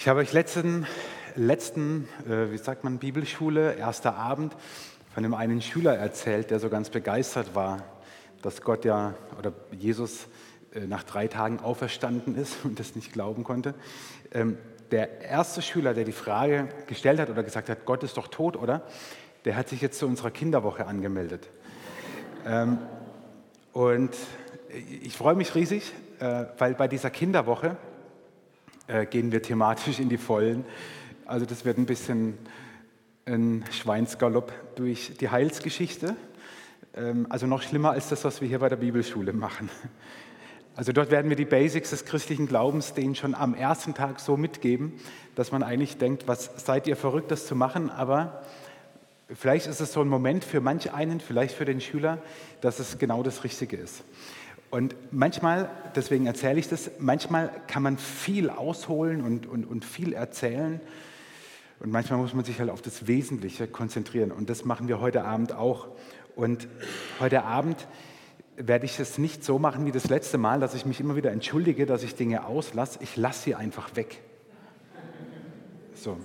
Ich habe euch letzten, letzten äh, wie sagt man, Bibelschule, erster Abend, von dem einen Schüler erzählt, der so ganz begeistert war, dass Gott ja oder Jesus äh, nach drei Tagen auferstanden ist und das nicht glauben konnte. Ähm, der erste Schüler, der die Frage gestellt hat oder gesagt hat, Gott ist doch tot, oder? Der hat sich jetzt zu unserer Kinderwoche angemeldet. Ähm, und ich freue mich riesig, äh, weil bei dieser Kinderwoche äh, gehen wir thematisch in die Vollen. Also das wird ein bisschen ein Schweinsgalopp durch die Heilsgeschichte. Ähm, also noch schlimmer als das, was wir hier bei der Bibelschule machen. Also dort werden wir die Basics des christlichen Glaubens denen schon am ersten Tag so mitgeben, dass man eigentlich denkt, was seid ihr verrückt, das zu machen, aber vielleicht ist es so ein Moment für manch einen, vielleicht für den Schüler, dass es genau das Richtige ist. Und manchmal, deswegen erzähle ich das, manchmal kann man viel ausholen und, und, und viel erzählen. Und manchmal muss man sich halt auf das Wesentliche konzentrieren. Und das machen wir heute Abend auch. Und heute Abend werde ich es nicht so machen wie das letzte Mal, dass ich mich immer wieder entschuldige, dass ich Dinge auslasse. Ich lasse sie einfach weg. So.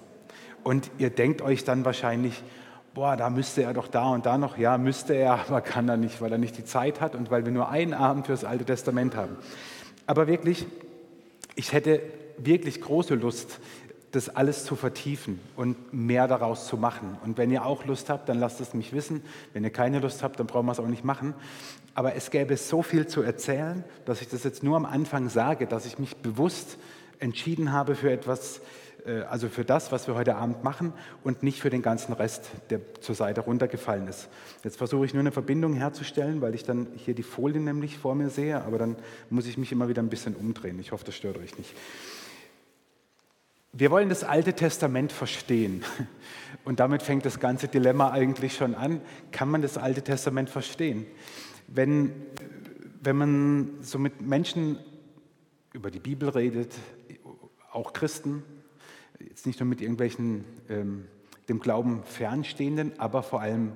Und ihr denkt euch dann wahrscheinlich, boah, da müsste er doch da und da noch. Ja, müsste er, aber kann er nicht, weil er nicht die Zeit hat und weil wir nur einen Abend für das Alte Testament haben. Aber wirklich, ich hätte wirklich große Lust, das alles zu vertiefen und mehr daraus zu machen. Und wenn ihr auch Lust habt, dann lasst es mich wissen. Wenn ihr keine Lust habt, dann brauchen wir es auch nicht machen. Aber es gäbe so viel zu erzählen, dass ich das jetzt nur am Anfang sage, dass ich mich bewusst entschieden habe für etwas, also für das, was wir heute Abend machen und nicht für den ganzen Rest, der zur Seite runtergefallen ist. Jetzt versuche ich nur eine Verbindung herzustellen, weil ich dann hier die Folien nämlich vor mir sehe, aber dann muss ich mich immer wieder ein bisschen umdrehen. Ich hoffe, das stört euch nicht. Wir wollen das Alte Testament verstehen. Und damit fängt das ganze Dilemma eigentlich schon an. Kann man das Alte Testament verstehen? Wenn, wenn man so mit Menschen über die Bibel redet, auch Christen, jetzt nicht nur mit irgendwelchen ähm, dem Glauben fernstehenden, aber vor allem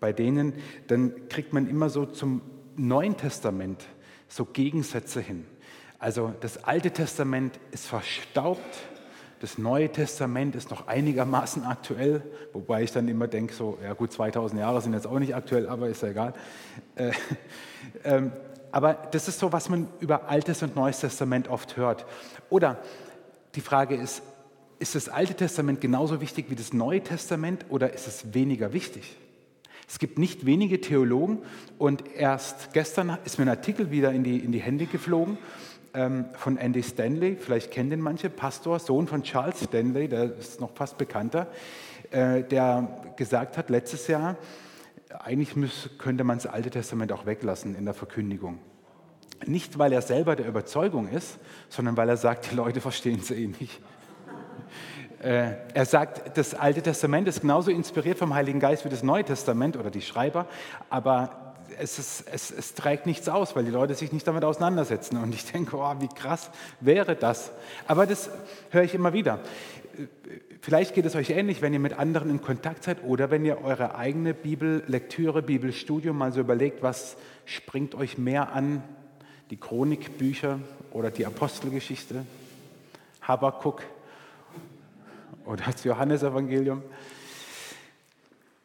bei denen, dann kriegt man immer so zum Neuen Testament so Gegensätze hin. Also das Alte Testament ist verstaubt, das Neue Testament ist noch einigermaßen aktuell, wobei ich dann immer denke, so, ja gut, 2000 Jahre sind jetzt auch nicht aktuell, aber ist ja egal. Äh, äh, aber das ist so, was man über Altes und Neues Testament oft hört. Oder die Frage ist, ist das Alte Testament genauso wichtig wie das Neue Testament oder ist es weniger wichtig? Es gibt nicht wenige Theologen und erst gestern ist mir ein Artikel wieder in die, in die Hände geflogen ähm, von Andy Stanley, vielleicht kennen den manche, Pastor, Sohn von Charles Stanley, der ist noch fast bekannter, äh, der gesagt hat letztes Jahr, eigentlich müß, könnte man das Alte Testament auch weglassen in der Verkündigung. Nicht, weil er selber der Überzeugung ist, sondern weil er sagt, die Leute verstehen es eh nicht. Äh, er sagt, das Alte Testament ist genauso inspiriert vom Heiligen Geist wie das Neue Testament oder die Schreiber, aber es, ist, es, es, trägt nichts aus, weil die Leute sich nicht damit auseinandersetzen. Und ich denke, oh, wie krass wäre das. Aber das höre ich immer wieder. Vielleicht geht es euch ähnlich, wenn ihr mit anderen in Kontakt seid oder wenn ihr eure eigene Bibellektüre, Bibelstudium mal so überlegt, was springt euch mehr an, die Chronikbücher oder die Apostelgeschichte, Habakkuk, oder das Johannesevangelium.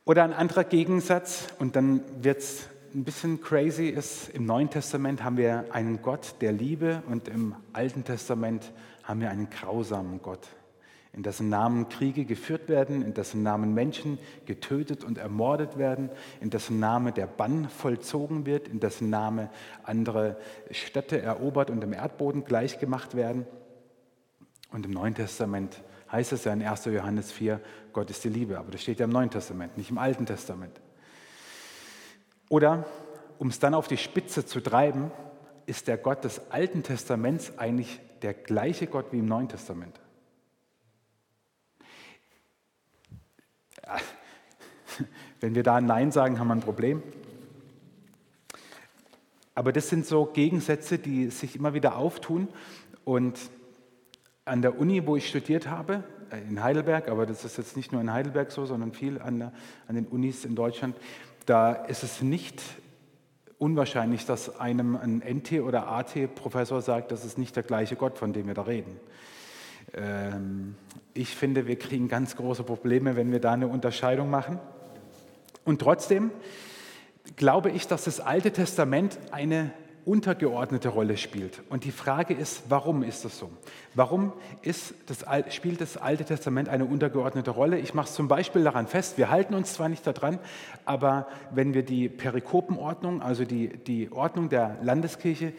Oder ein anderer Gegensatz, und dann wird es ein bisschen crazy, ist, im Neuen Testament haben wir einen Gott der Liebe und im Alten Testament haben wir einen grausamen Gott, in dessen Namen Kriege geführt werden, in dessen Namen Menschen getötet und ermordet werden, in dessen Namen der Bann vollzogen wird, in dessen Namen andere Städte erobert und dem Erdboden gleichgemacht werden. Und im Neuen Testament heißt es ja in 1. Johannes 4, Gott ist die Liebe. Aber das steht ja im Neuen Testament, nicht im Alten Testament. Oder, um es dann auf die Spitze zu treiben, ist der Gott des Alten Testaments eigentlich der gleiche Gott wie im Neuen Testament. Wenn wir da Nein sagen, haben wir ein Problem. Aber das sind so Gegensätze, die sich immer wieder auftun. Und an der Uni, wo ich studiert habe, äh, in Heidelberg, aber das ist jetzt nicht nur in Heidelberg so, sondern viel an, der, an den Unis in Deutschland, da ist es nicht unwahrscheinlich, dass einem ein NT- oder AT-Professor sagt, das ist nicht der gleiche Gott, von dem wir da reden. Ähm, ich finde, wir kriegen ganz große Probleme, wenn wir da eine Unterscheidung machen. Und trotzdem glaube ich, dass das Alte Testament eine untergeordnete Rolle spielt. Und die Frage ist, warum ist das so? Warum ist das, spielt das Alte Testament eine untergeordnete Rolle? Ich mache es zum Beispiel daran fest, wir halten uns zwar nicht daran, aber wenn wir die Perikopenordnung, also die, die Ordnung der Landeskirche,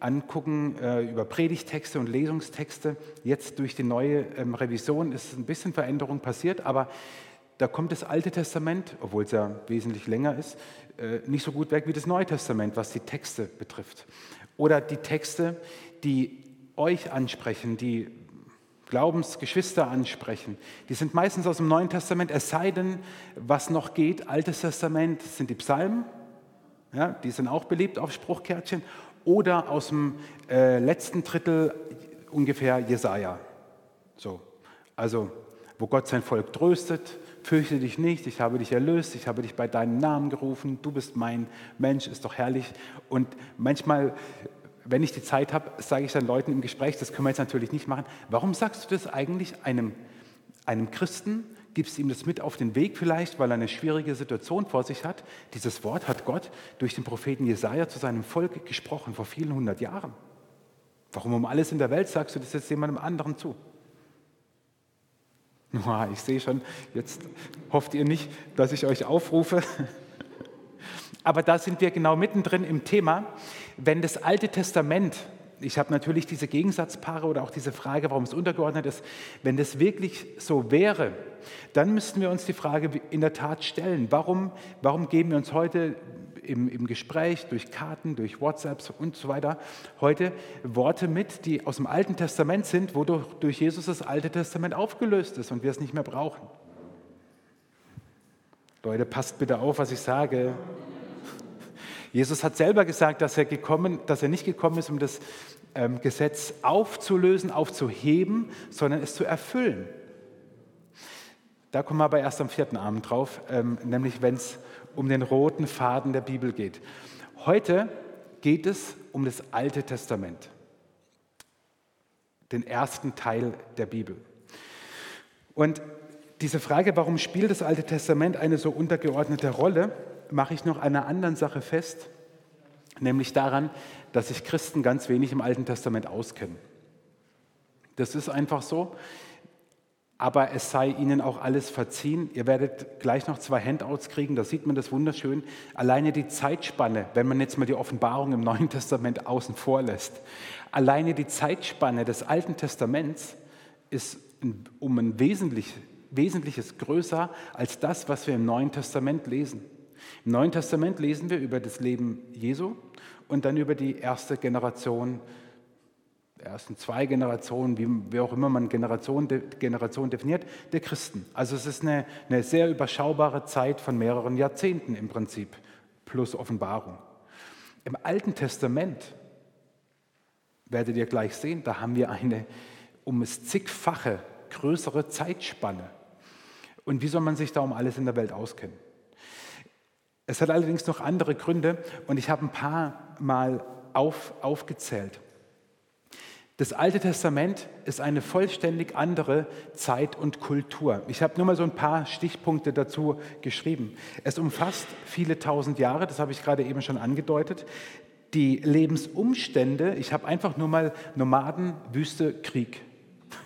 angucken äh, über Predigtexte und Lesungstexte, jetzt durch die neue ähm, Revision ist ein bisschen Veränderung passiert, aber da kommt das Alte Testament, obwohl es ja wesentlich länger ist, äh, nicht so gut weg wie das Neue Testament, was die Texte betrifft. Oder die Texte, die euch ansprechen, die Glaubensgeschwister ansprechen, die sind meistens aus dem Neuen Testament, es sei denn, was noch geht, Altes Testament sind die Psalmen, ja, die sind auch beliebt auf Spruchkärtchen, oder aus dem äh, letzten Drittel ungefähr Jesaja. So, also wo Gott sein Volk tröstet, fürchte dich nicht, ich habe dich erlöst, ich habe dich bei deinem Namen gerufen, du bist mein Mensch, ist doch herrlich. Und manchmal, wenn ich die Zeit habe, sage ich dann Leuten im Gespräch, das können wir jetzt natürlich nicht machen, warum sagst du das eigentlich einem, einem Christen, gibst ihm das mit auf den Weg vielleicht, weil er eine schwierige Situation vor sich hat. Dieses Wort hat Gott durch den Propheten Jesaja zu seinem Volk gesprochen vor vielen hundert Jahren. Warum um alles in der Welt sagst du das jetzt jemandem anderen zu? Ich sehe schon, jetzt hofft ihr nicht, dass ich euch aufrufe. Aber da sind wir genau mittendrin im Thema. Wenn das Alte Testament, ich habe natürlich diese Gegensatzpaare oder auch diese Frage, warum es untergeordnet ist, wenn das wirklich so wäre, dann müssten wir uns die Frage in der Tat stellen, warum, warum geben wir uns heute im, im Gespräch, durch Karten, durch WhatsApps und so weiter, heute Worte mit, die aus dem Alten Testament sind, wodurch durch Jesus das Alte Testament aufgelöst ist und wir es nicht mehr brauchen. Leute, passt bitte auf, was ich sage. Jesus hat selber gesagt, dass er, gekommen, dass er nicht gekommen ist, um das ähm, Gesetz aufzulösen, aufzuheben, sondern es zu erfüllen. Da kommen wir aber erst am vierten Abend drauf, ähm, nämlich wenn es um den roten Faden der Bibel geht. Heute geht es um das Alte Testament, den ersten Teil der Bibel. Und diese Frage, warum spielt das Alte Testament eine so untergeordnete Rolle, mache ich noch einer anderen Sache fest, nämlich daran, dass sich Christen ganz wenig im Alten Testament auskennen. Das ist einfach so aber es sei ihnen auch alles verziehen. Ihr werdet gleich noch zwei Handouts kriegen, da sieht man das wunderschön. Alleine die Zeitspanne, wenn man jetzt mal die Offenbarung im Neuen Testament außen vor lässt, alleine die Zeitspanne des Alten Testaments ist um ein wesentlich, Wesentliches größer als das, was wir im Neuen Testament lesen. Im Neuen Testament lesen wir über das Leben Jesu und dann über die erste Generation ersten zwei Generationen, wie, wie auch immer man Generation, Generation definiert, der Christen. Also es ist eine, eine sehr überschaubare Zeit von mehreren Jahrzehnten im Prinzip, plus Offenbarung. Im Alten Testament, werdet ihr gleich sehen, da haben wir eine um es zigfache größere Zeitspanne. Und wie soll man sich da um alles in der Welt auskennen? Es hat allerdings noch andere Gründe und ich habe ein paar Mal auf, aufgezählt. Das Alte Testament ist eine vollständig andere Zeit und Kultur. Ich habe nur mal so ein paar Stichpunkte dazu geschrieben. Es umfasst viele tausend Jahre, das habe ich gerade eben schon angedeutet. Die Lebensumstände, ich habe einfach nur mal Nomaden, Wüste, Krieg.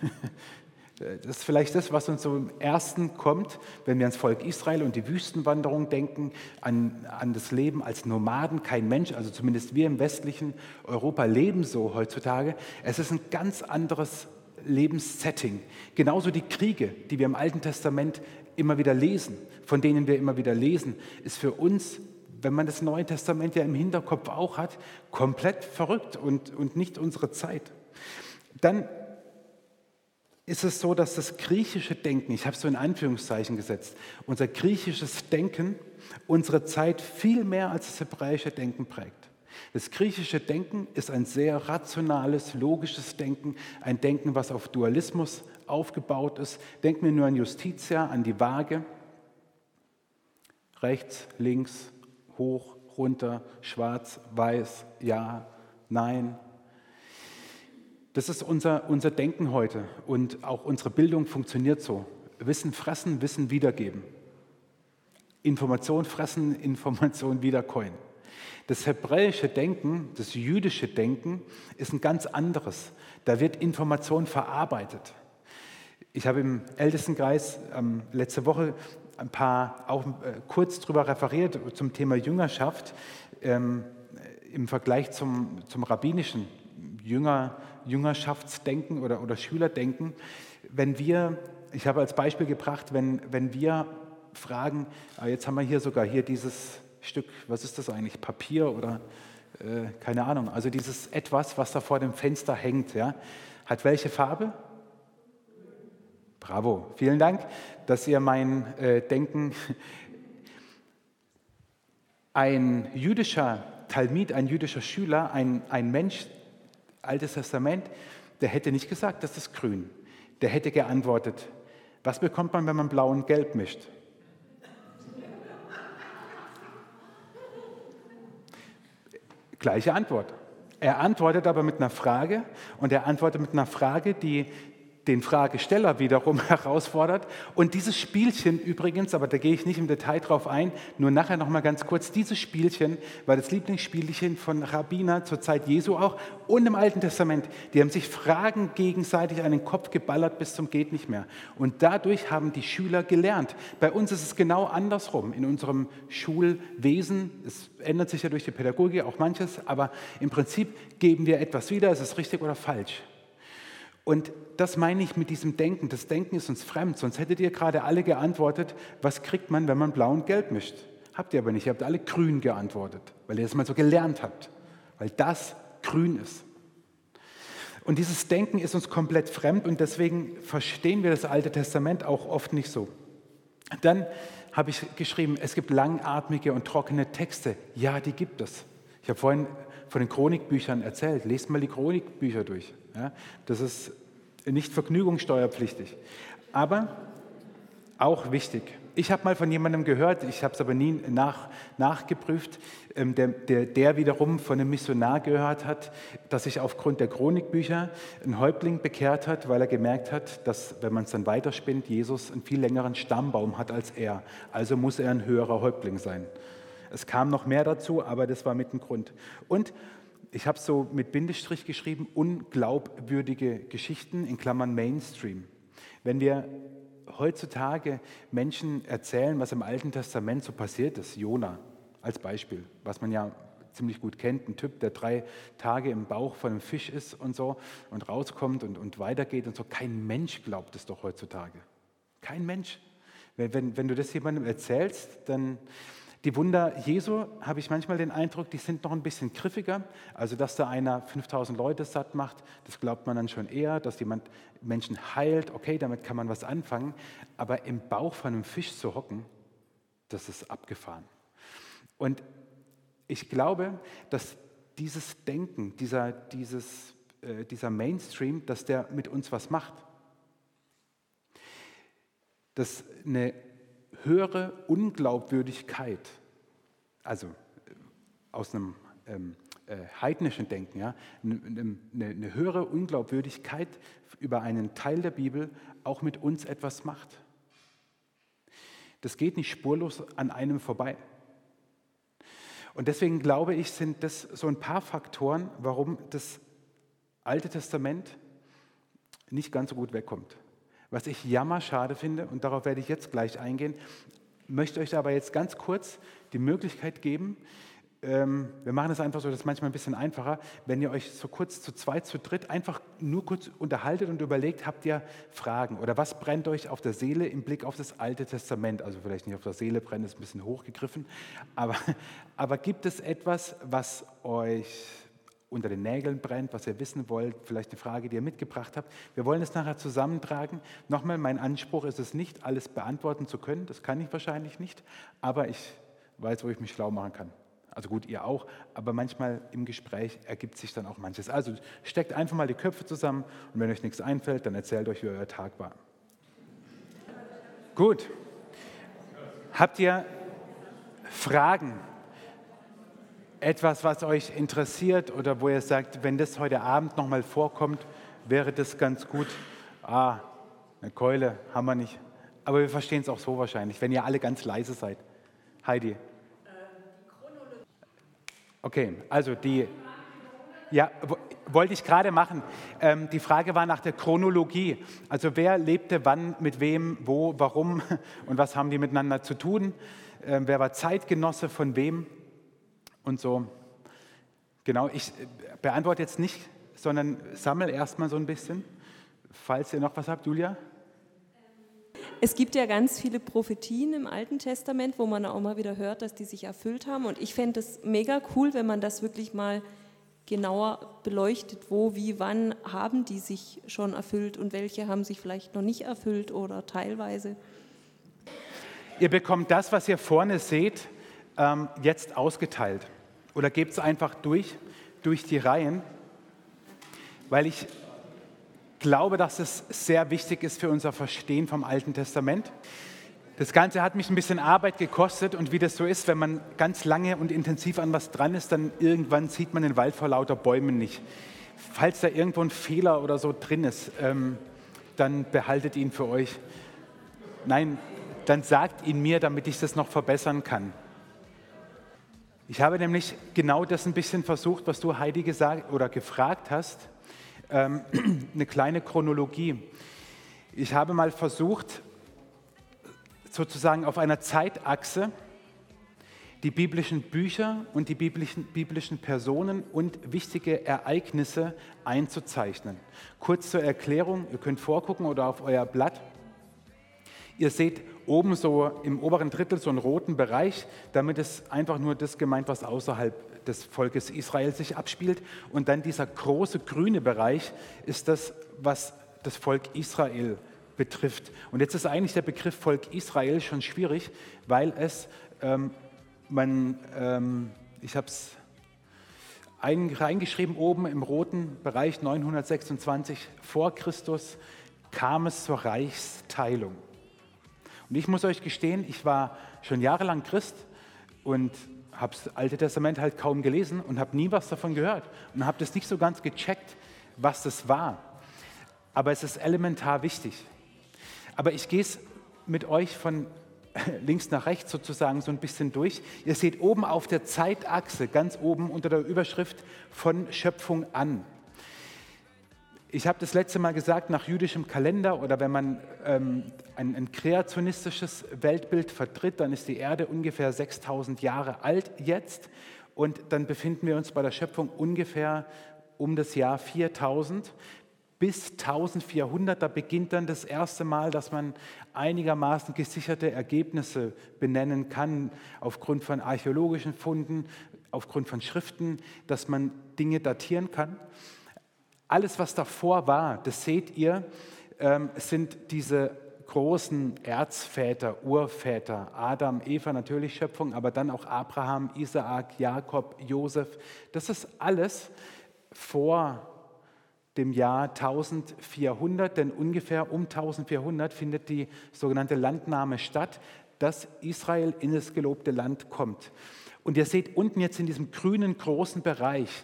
Das ist vielleicht das, was uns so im ersten kommt, wenn wir ans Volk Israel und die Wüstenwanderung denken, an, an das Leben als Nomaden. Kein Mensch, also zumindest wir im westlichen Europa leben so heutzutage. Es ist ein ganz anderes Lebenssetting. Genauso die Kriege, die wir im Alten Testament immer wieder lesen, von denen wir immer wieder lesen, ist für uns, wenn man das Neue Testament ja im Hinterkopf auch hat, komplett verrückt und, und nicht unsere Zeit. Dann ist es so, dass das griechische Denken, ich habe es so in Anführungszeichen gesetzt, unser griechisches Denken unsere Zeit viel mehr als das hebräische Denken prägt. Das griechische Denken ist ein sehr rationales, logisches Denken, ein Denken, was auf Dualismus aufgebaut ist. Denken wir nur an Justitia, an die Waage. Rechts, links, hoch, runter, schwarz, weiß, ja, nein. Das ist unser, unser Denken heute und auch unsere Bildung funktioniert so. Wissen fressen, Wissen wiedergeben. Information fressen, Information wiedercoin. Das hebräische Denken, das jüdische Denken ist ein ganz anderes. Da wird Information verarbeitet. Ich habe im Ältestenkreis ähm, letzte Woche ein paar auch äh, kurz darüber referiert zum Thema Jüngerschaft ähm, im Vergleich zum, zum rabbinischen Jünger, Jüngerschaftsdenken oder, oder Schülerdenken. Wenn wir, ich habe als Beispiel gebracht, wenn, wenn wir fragen, ah, jetzt haben wir hier sogar hier dieses Stück, was ist das eigentlich, Papier oder äh, keine Ahnung, also dieses etwas, was da vor dem Fenster hängt, ja, hat welche Farbe? Bravo, vielen Dank, dass ihr mein äh, Denken. Ein jüdischer Talmid, ein jüdischer Schüler, ein, ein Mensch, Altes Testament, der hätte nicht gesagt, das ist grün. Der hätte geantwortet, was bekommt man, wenn man blau und gelb mischt? Gleiche Antwort. Er antwortet aber mit einer Frage und er antwortet mit einer Frage, die den Fragesteller wiederum herausfordert. Und dieses Spielchen übrigens, aber da gehe ich nicht im Detail drauf ein, nur nachher noch mal ganz kurz, dieses Spielchen war das Lieblingsspielchen von Rabbiner zur Zeit Jesu auch und im Alten Testament. Die haben sich Fragen gegenseitig an den Kopf geballert bis zum geht nicht mehr. Und dadurch haben die Schüler gelernt. Bei uns ist es genau andersrum in unserem Schulwesen. Es ändert sich ja durch die Pädagogik auch manches, aber im Prinzip geben wir etwas wieder, ist es richtig oder falsch. Und das meine ich mit diesem Denken. Das Denken ist uns fremd, sonst hättet ihr gerade alle geantwortet, was kriegt man, wenn man blau und gelb mischt? Habt ihr aber nicht, ihr habt alle grün geantwortet, weil ihr es mal so gelernt habt, weil das grün ist. Und dieses Denken ist uns komplett fremd und deswegen verstehen wir das Alte Testament auch oft nicht so. Dann habe ich geschrieben, es gibt langatmige und trockene Texte. Ja, die gibt es. Ich habe vorhin von den Chronikbüchern erzählt. Lest mal die Chronikbücher durch. Ja, das ist nicht vergnügungssteuerpflichtig, aber auch wichtig. Ich habe mal von jemandem gehört, ich habe es aber nie nach, nachgeprüft, ähm, der, der, der, wiederum von einem Missionar gehört hat, dass sich aufgrund der Chronikbücher ein Häuptling bekehrt hat, weil er gemerkt hat, dass, wenn man es dann weiterspinnt, Jesus einen viel längeren Stammbaum hat als er. Also muss er ein höherer Häuptling sein. Es kam noch mehr dazu, aber das war mit dem Grund. Und ich habe so mit Bindestrich geschrieben, unglaubwürdige Geschichten in Klammern Mainstream. Wenn wir heutzutage Menschen erzählen, was im Alten Testament so passiert ist, Jona als Beispiel, was man ja ziemlich gut kennt, ein Typ, der drei Tage im Bauch von einem Fisch ist und so und rauskommt und, und weitergeht und so. Kein Mensch glaubt es doch heutzutage. Kein Mensch. Wenn, wenn, wenn du das jemandem erzählst, dann die Wunder Jesu habe ich manchmal den Eindruck, die sind noch ein bisschen griffiger. Also, dass da einer 5000 Leute satt macht, das glaubt man dann schon eher. Dass jemand Menschen heilt, okay, damit kann man was anfangen. Aber im Bauch von einem Fisch zu hocken, das ist abgefahren. Und ich glaube, dass dieses Denken, dieser, dieses, äh, dieser Mainstream, dass der mit uns was macht. Dass eine höhere Unglaubwürdigkeit, also äh, aus einem ähm, äh, heidnischen Denken, ja, eine, eine höhere Unglaubwürdigkeit über einen Teil der Bibel auch mit uns etwas macht. Das geht nicht spurlos an einem vorbei. Und deswegen glaube ich, sind das so ein paar Faktoren, warum das Alte Testament nicht ganz so gut wegkommt. Was ich jammerschade finde, und darauf werde ich jetzt gleich eingehen, möchte euch aber jetzt ganz kurz die Möglichkeit geben, ähm, wir machen es einfach so, das ist manchmal ein bisschen einfacher, wenn ihr euch so kurz zu zweit, zu dritt einfach nur kurz unterhaltet und überlegt, habt ihr Fragen oder was brennt euch auf der Seele im Blick auf das Alte Testament? Also vielleicht nicht auf der Seele brennen, ist ein bisschen hochgegriffen, aber, aber gibt es etwas, was euch unter den Nägeln brennt, was ihr wissen wollt, vielleicht eine Frage, die ihr mitgebracht habt. Wir wollen es nachher zusammentragen. Nochmal, mein Anspruch ist es nicht, alles beantworten zu können. Das kann ich wahrscheinlich nicht, aber ich weiß, wo ich mich schlau machen kann. Also gut, ihr auch, aber manchmal im Gespräch ergibt sich dann auch manches. Also steckt einfach mal die Köpfe zusammen und wenn euch nichts einfällt, dann erzählt euch, wie euer Tag war. Gut. Habt ihr Fragen? Etwas, was euch interessiert oder wo ihr sagt, wenn das heute Abend nochmal vorkommt, wäre das ganz gut. Ah, eine Keule haben wir nicht. Aber wir verstehen es auch so wahrscheinlich, wenn ihr alle ganz leise seid. Heidi. Okay, also die, ja, wollte ich gerade machen. Ähm, die Frage war nach der Chronologie. Also wer lebte wann, mit wem, wo, warum und was haben die miteinander zu tun? Ähm, wer war Zeitgenosse von wem und so. Genau, ich äh, beantworte jetzt nicht, sondern sammle erstmal so ein bisschen. Falls ihr noch was habt, Julia? Es gibt ja ganz viele Prophetien im Alten Testament, wo man auch mal wieder hört, dass die sich erfüllt haben. Und ich fände es mega cool, wenn man das wirklich mal genauer beleuchtet, wo, wie, wann haben die sich schon erfüllt und welche haben sich vielleicht noch nicht erfüllt oder teilweise. Ihr bekommt das, was ihr vorne seht, ähm, jetzt ausgeteilt. Oder gebt es einfach durch, durch die Reihen, weil ich glaube, dass es sehr wichtig ist für unser Verstehen vom Alten Testament. Das Ganze hat mich ein bisschen Arbeit gekostet und wie das so ist, wenn man ganz lange und intensiv an was dran ist, dann irgendwann sieht man den Wald vor lauter Bäumen nicht. Falls da irgendwo ein Fehler oder so drin ist, ähm, dann behaltet ihn für euch. Nein, dann sagt ihn mir, damit ich das noch verbessern kann. Ich habe nämlich genau das ein bisschen versucht, was du Heidi gesagt oder gefragt hast, ähm, eine kleine Chronologie. Ich habe mal versucht, sozusagen auf einer Zeitachse die biblischen Bücher und die biblischen, biblischen Personen und wichtige Ereignisse einzuzeichnen. Kurz zur Erklärung, ihr könnt vorgucken oder auf euer Blatt. Ihr seht oben so im oberen Drittel so einen roten Bereich, damit ist einfach nur das gemeint, was außerhalb des Volkes Israel sich abspielt. Und dann dieser große grüne Bereich ist das, was das Volk Israel betrifft. Und jetzt ist eigentlich der Begriff Volk Israel schon schwierig, weil es, ähm, man, ähm, ich habe es reingeschrieben oben im roten Bereich 926 vor Christus kam es zur Reichsteilung. Und ich muss euch gestehen, ich war schon jahrelang Christ und habe das Alte Testament halt kaum gelesen und habe nie was davon gehört und habe das nicht so ganz gecheckt, was das war. Aber es ist elementar wichtig. Aber ich gehe es mit euch von links nach rechts sozusagen so ein bisschen durch. Ihr seht oben auf der Zeitachse, ganz oben unter der Überschrift von Schöpfung an. Ich habe das letzte Mal gesagt, nach jüdischem Kalender oder wenn man ähm, ein, ein kreationistisches Weltbild vertritt, dann ist die Erde ungefähr 6000 Jahre alt jetzt und dann befinden wir uns bei der Schöpfung ungefähr um das Jahr 4000 bis 1400, da beginnt dann das erste Mal, dass man einigermaßen gesicherte Ergebnisse benennen kann, aufgrund von archäologischen Funden, aufgrund von Schriften, dass man Dinge datieren kann. Alles, was davor war, das seht ihr, ähm, sind diese großen Erzväter, Urväter, Adam, Eva natürlich Schöpfung, aber dann auch Abraham, Isaak, Jakob, Josef. Das ist alles vor dem Jahr 1400, denn ungefähr um 1400 findet die sogenannte Landnahme statt, dass Israel in das gelobte Land kommt. Und ihr seht unten jetzt in diesem grünen großen Bereich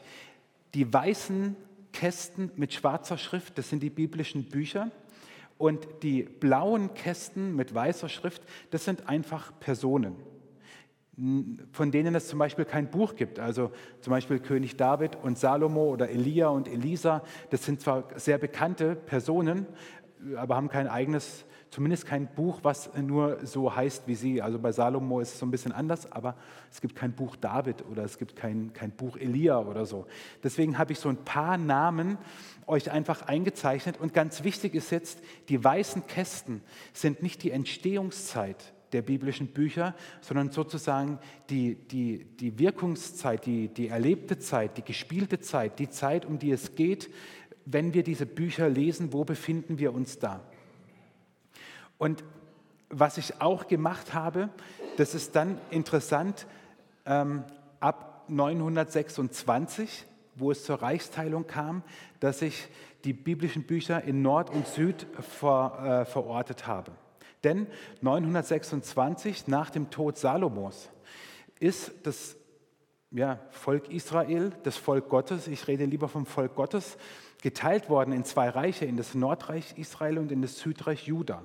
die weißen Kästen mit schwarzer Schrift, das sind die biblischen Bücher. Und die blauen Kästen mit weißer Schrift, das sind einfach Personen von denen es zum Beispiel kein Buch gibt. Also zum Beispiel König David und Salomo oder Elia und Elisa, das sind zwar sehr bekannte Personen, aber haben kein eigenes, zumindest kein Buch, was nur so heißt wie sie. Also bei Salomo ist es so ein bisschen anders, aber es gibt kein Buch David oder es gibt kein, kein Buch Elia oder so. Deswegen habe ich so ein paar Namen euch einfach eingezeichnet. Und ganz wichtig ist jetzt, die weißen Kästen sind nicht die Entstehungszeit der biblischen Bücher, sondern sozusagen die, die, die Wirkungszeit, die, die erlebte Zeit, die gespielte Zeit, die Zeit, um die es geht, wenn wir diese Bücher lesen, wo befinden wir uns da? Und was ich auch gemacht habe, das ist dann interessant, ähm, ab 926, wo es zur Reichsteilung kam, dass ich die biblischen Bücher in Nord und Süd ver, äh, verortet habe. Denn 926 nach dem Tod Salomos ist das ja, Volk Israel, das Volk Gottes, ich rede lieber vom Volk Gottes, geteilt worden in zwei Reiche, in das Nordreich Israel und in das Südreich Juda.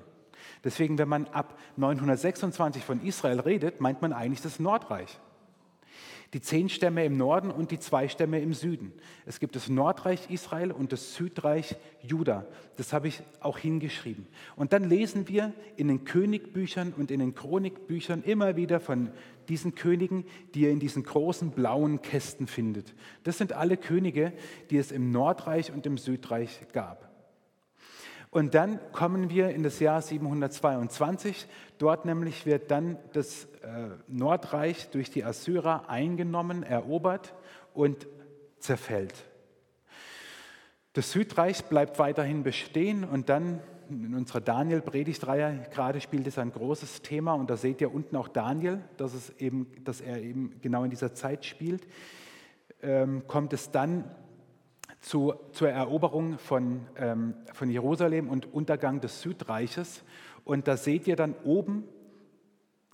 Deswegen, wenn man ab 926 von Israel redet, meint man eigentlich das Nordreich die zehn Stämme im Norden und die zwei Stämme im Süden. Es gibt das Nordreich Israel und das Südreich Juda. Das habe ich auch hingeschrieben. Und dann lesen wir in den Königbüchern und in den Chronikbüchern immer wieder von diesen Königen, die ihr in diesen großen blauen Kästen findet. Das sind alle Könige, die es im Nordreich und im Südreich gab. Und dann kommen wir in das Jahr 722. Dort nämlich wird dann das äh, Nordreich durch die Assyrer eingenommen, erobert und zerfällt. Das Südreich bleibt weiterhin bestehen und dann in unserer Daniel-Predigtreihe gerade spielt es ein großes Thema und da seht ihr unten auch Daniel, dass, es eben, dass er eben genau in dieser Zeit spielt. Ähm, kommt es dann zu, zur Eroberung von, ähm, von Jerusalem und Untergang des Südreiches. Und da seht ihr dann oben,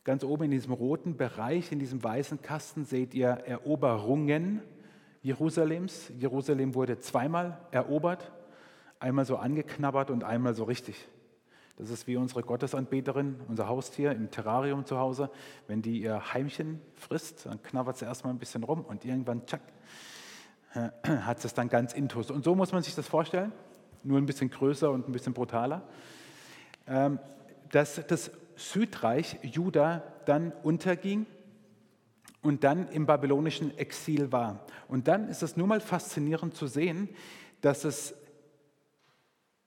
ganz oben in diesem roten Bereich, in diesem weißen Kasten, seht ihr Eroberungen Jerusalems. Jerusalem wurde zweimal erobert, einmal so angeknabbert und einmal so richtig. Das ist wie unsere Gottesanbeterin, unser Haustier im Terrarium zu Hause. Wenn die ihr Heimchen frisst, dann knabbert sie erstmal ein bisschen rum und irgendwann, tschack, hat es dann ganz intus. Und so muss man sich das vorstellen, nur ein bisschen größer und ein bisschen brutaler, ähm, dass das Südreich Juda dann unterging und dann im babylonischen Exil war. Und dann ist es nur mal faszinierend zu sehen, dass es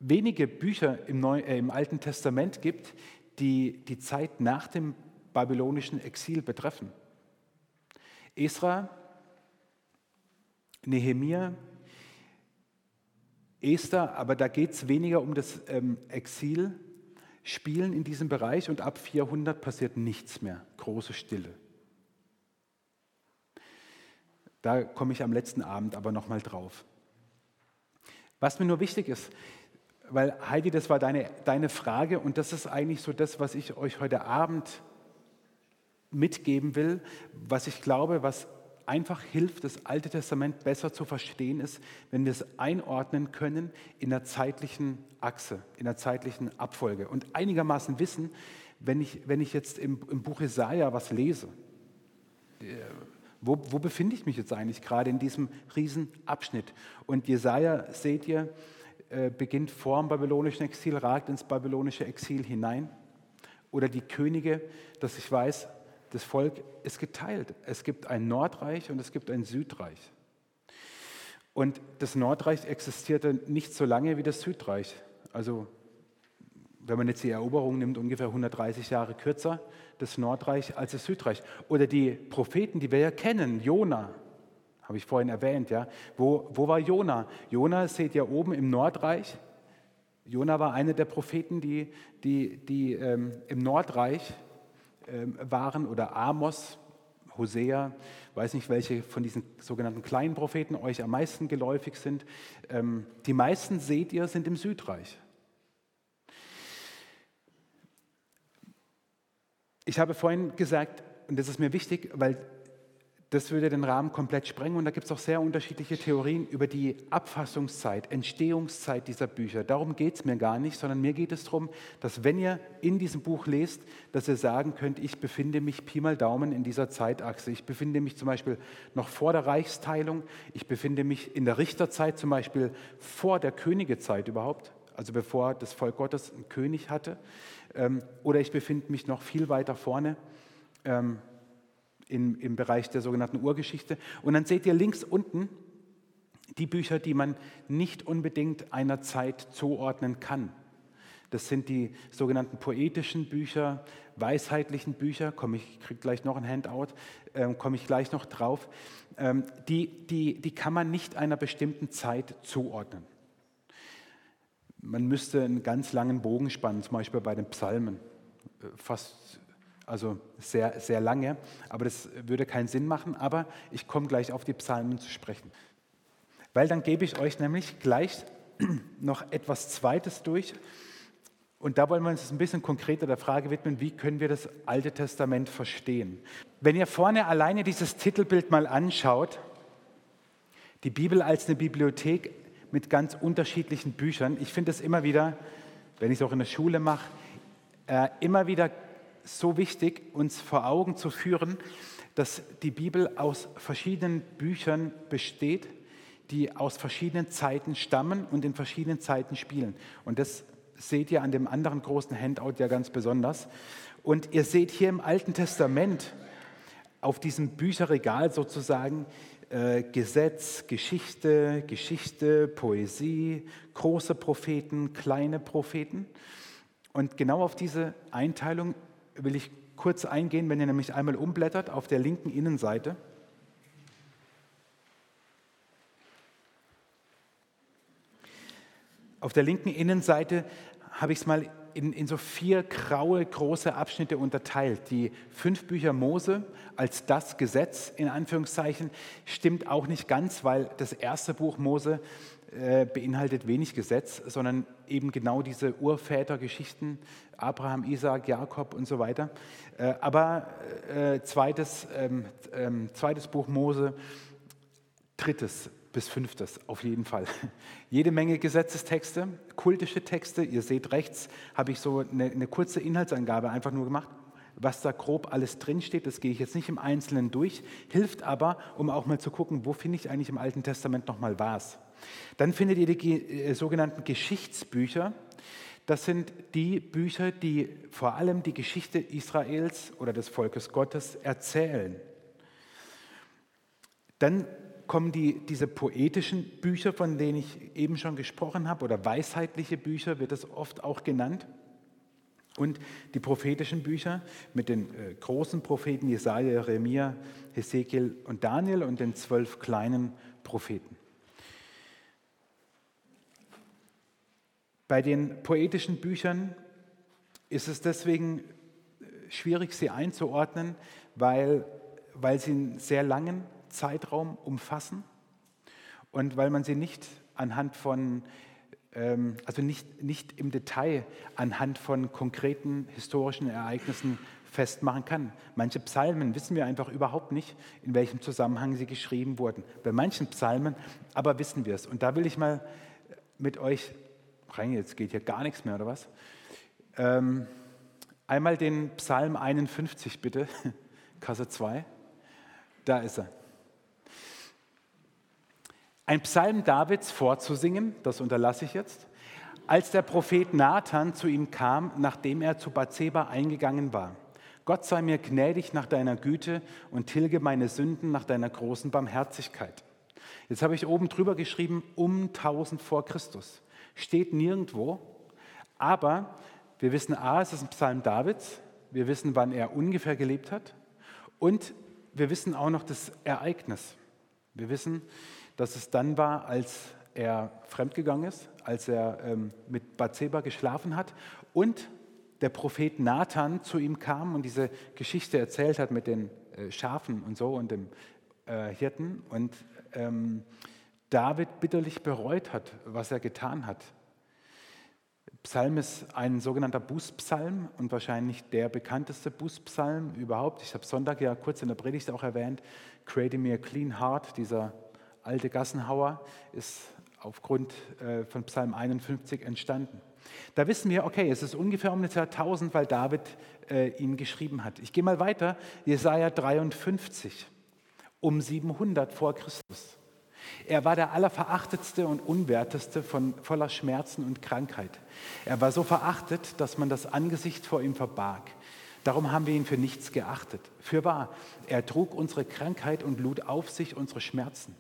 wenige Bücher im, Neu äh, im Alten Testament gibt, die die Zeit nach dem babylonischen Exil betreffen. Esra Nehemia, Esther, aber da geht es weniger um das ähm, Exil, Spielen in diesem Bereich und ab 400 passiert nichts mehr, große Stille. Da komme ich am letzten Abend aber nochmal drauf. Was mir nur wichtig ist, weil Heidi, das war deine, deine Frage und das ist eigentlich so das, was ich euch heute Abend mitgeben will, was ich glaube, was einfach hilft, das Alte Testament besser zu verstehen, ist, wenn wir es einordnen können in der zeitlichen Achse, in der zeitlichen Abfolge und einigermaßen wissen, wenn ich, wenn ich jetzt im, im Buch Jesaja was lese, äh, wo, wo befinde ich mich jetzt eigentlich gerade in diesem Riesenabschnitt? Und Jesaja, seht ihr, äh, beginnt vor dem babylonischen Exil, ragt ins babylonische Exil hinein. Oder die Könige, dass ich weiß, das Volk ist geteilt. Es gibt ein Nordreich und es gibt ein Südreich. Und das Nordreich existierte nicht so lange wie das Südreich. Also wenn man jetzt die Eroberung nimmt, ungefähr 130 Jahre kürzer, das Nordreich als das Südreich. Oder die Propheten, die wir ja kennen, Jona, habe ich vorhin erwähnt, ja. Wo, wo war Jona? Jona seht ihr oben im Nordreich. Jona war einer der Propheten, die, die, die ähm, im Nordreich waren oder Amos, Hosea, weiß nicht, welche von diesen sogenannten kleinen Propheten euch am meisten geläufig sind. Ähm, die meisten, seht ihr, sind im Südreich. Ich habe vorhin gesagt, und das ist mir wichtig, weil das würde den Rahmen komplett sprengen und da gibt es auch sehr unterschiedliche Theorien über die Abfassungszeit, Entstehungszeit dieser Bücher. Darum geht es mir gar nicht, sondern mir geht es darum, dass wenn ihr in diesem Buch lest, dass ihr sagen könnt, ich befinde mich Pi mal Daumen in dieser Zeitachse. Ich befinde mich zum Beispiel noch vor der Reichsteilung, ich befinde mich in der Richterzeit zum Beispiel vor der Königezeit überhaupt, also bevor das Volk Gottes einen König hatte, ähm, oder ich befinde mich noch viel weiter vorne ähm, im, Bereich der sogenannten Urgeschichte. Und dann seht ihr links unten die Bücher, die man nicht unbedingt einer Zeit zuordnen kann. Das sind die sogenannten poetischen Bücher, weisheitlichen Bücher, komme ich kriege gleich noch ein Handout, äh, komme ich gleich noch drauf. Ähm, die, die, die kann man nicht einer bestimmten Zeit zuordnen. Man müsste einen ganz langen Bogen spannen, zum Beispiel bei den Psalmen, äh, fast also sehr, sehr lange, aber das würde keinen Sinn machen. Aber ich komme gleich auf die Psalmen zu sprechen. Weil dann gebe ich euch nämlich gleich noch etwas Zweites durch. Und da wollen wir uns ein bisschen konkreter der Frage widmen, wie können wir das Alte Testament verstehen. Wenn ihr vorne alleine dieses Titelbild mal anschaut, die Bibel als eine Bibliothek, mit ganz unterschiedlichen Büchern. Ich finde es immer wieder, wenn ich es auch in der Schule mache, äh, immer wieder so wichtig, uns vor Augen zu führen, dass die Bibel aus verschiedenen Büchern besteht, die aus verschiedenen Zeiten stammen und in verschiedenen Zeiten spielen. Und das seht ihr an dem anderen großen Handout ja ganz besonders. Und ihr seht hier im Alten Testament auf diesem Bücherregal sozusagen äh, Gesetz, Geschichte, Geschichte, Poesie, große Propheten, kleine Propheten. Und genau auf diese Einteilung will ich kurz eingehen, wenn ihr nämlich einmal umblättert auf der linken Innenseite. Auf der linken Innenseite habe ich es mal in, in, so vier graue große Abschnitte unterteilt. Die fünf Bücher Mose als das Gesetz in Anführungszeichen stimmt auch nicht ganz, weil das erste Buch Mose äh, beinhaltet wenig Gesetz, sondern eben genau diese Urvätergeschichten, Abraham, Isaac, Jakob und so weiter. Äh, aber äh, zweites, ähm, ähm, zweites Buch Mose, drittes bis fünftes auf jeden Fall. Jede Menge Gesetzestexte, kultische Texte. Ihr seht rechts, habe ich so eine, eine kurze Inhaltsangabe einfach nur gemacht was da grob alles drinsteht. Das gehe ich jetzt nicht im Einzelnen durch, hilft aber, um auch mal zu gucken, wo finde ich eigentlich im Alten Testament nochmal was. Dann findet ihr die äh, sogenannten Geschichtsbücher. Das sind die Bücher, die vor allem die Geschichte Israels oder des Volkes Gottes erzählen. Dann kommen die, diese poetischen Bücher, von denen ich eben schon gesprochen habe, oder weisheitliche Bücher wird es oft auch genannt. Und die prophetischen Bücher mit den äh, großen Propheten Jesaja, Jeremia, Hesekiel und Daniel und den zwölf kleinen Propheten. Bei den poetischen Büchern ist es deswegen äh, schwierig, sie einzuordnen, weil, weil sie einen sehr langen Zeitraum umfassen und weil man sie nicht anhand von, also nicht, nicht im Detail anhand von konkreten historischen Ereignissen festmachen kann. Manche Psalmen wissen wir einfach überhaupt nicht, in welchem Zusammenhang sie geschrieben wurden. Bei manchen Psalmen aber wissen wir es. Und da will ich mal mit euch rein, jetzt geht hier gar nichts mehr, oder was? Ähm, einmal den Psalm 51 bitte, Kasse 2. Da ist er. Ein Psalm Davids vorzusingen, das unterlasse ich jetzt, als der Prophet Nathan zu ihm kam, nachdem er zu Bathseba eingegangen war. Gott sei mir gnädig nach deiner Güte und tilge meine Sünden nach deiner großen Barmherzigkeit. Jetzt habe ich oben drüber geschrieben, um 1000 vor Christus steht nirgendwo. Aber wir wissen, a, es ist ein Psalm Davids. Wir wissen, wann er ungefähr gelebt hat. Und wir wissen auch noch das Ereignis. Wir wissen, dass es dann war, als er fremdgegangen ist, als er ähm, mit Bathseba geschlafen hat und der Prophet Nathan zu ihm kam und diese Geschichte erzählt hat mit den äh, Schafen und so und dem äh, Hirten. Und ähm, David bitterlich bereut hat, was er getan hat. Psalm ist ein sogenannter Bußpsalm und wahrscheinlich der bekannteste Bußpsalm überhaupt. Ich habe Sonntag ja kurz in der Predigt auch erwähnt, Create Me a Clean Heart, dieser alte Gassenhauer, ist aufgrund äh, von Psalm 51 entstanden. Da wissen wir, okay, es ist ungefähr um das Jahr 1000, weil David äh, ihn geschrieben hat. Ich gehe mal weiter, Jesaja 53, um 700 vor Christus. Er war der allerverachtetste und unwerteste von voller Schmerzen und Krankheit. Er war so verachtet, dass man das Angesicht vor ihm verbarg. Darum haben wir ihn für nichts geachtet. Für wahr, er trug unsere Krankheit und lud auf sich unsere Schmerzen.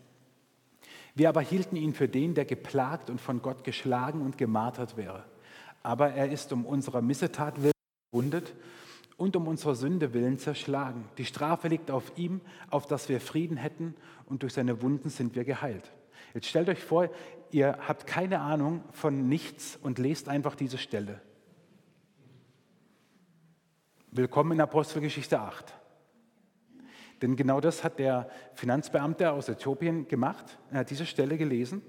Wir aber hielten ihn für den, der geplagt und von Gott geschlagen und gemartert wäre. Aber er ist um unserer Missetat willen verwundet und um unserer Sünde willen zerschlagen. Die Strafe liegt auf ihm, auf dass wir Frieden hätten und durch seine Wunden sind wir geheilt. Jetzt stellt euch vor, ihr habt keine Ahnung von nichts und lest einfach diese Stelle. Willkommen in Apostelgeschichte 8. Denn genau das hat der Finanzbeamte aus Äthiopien gemacht. Er hat diese Stelle gelesen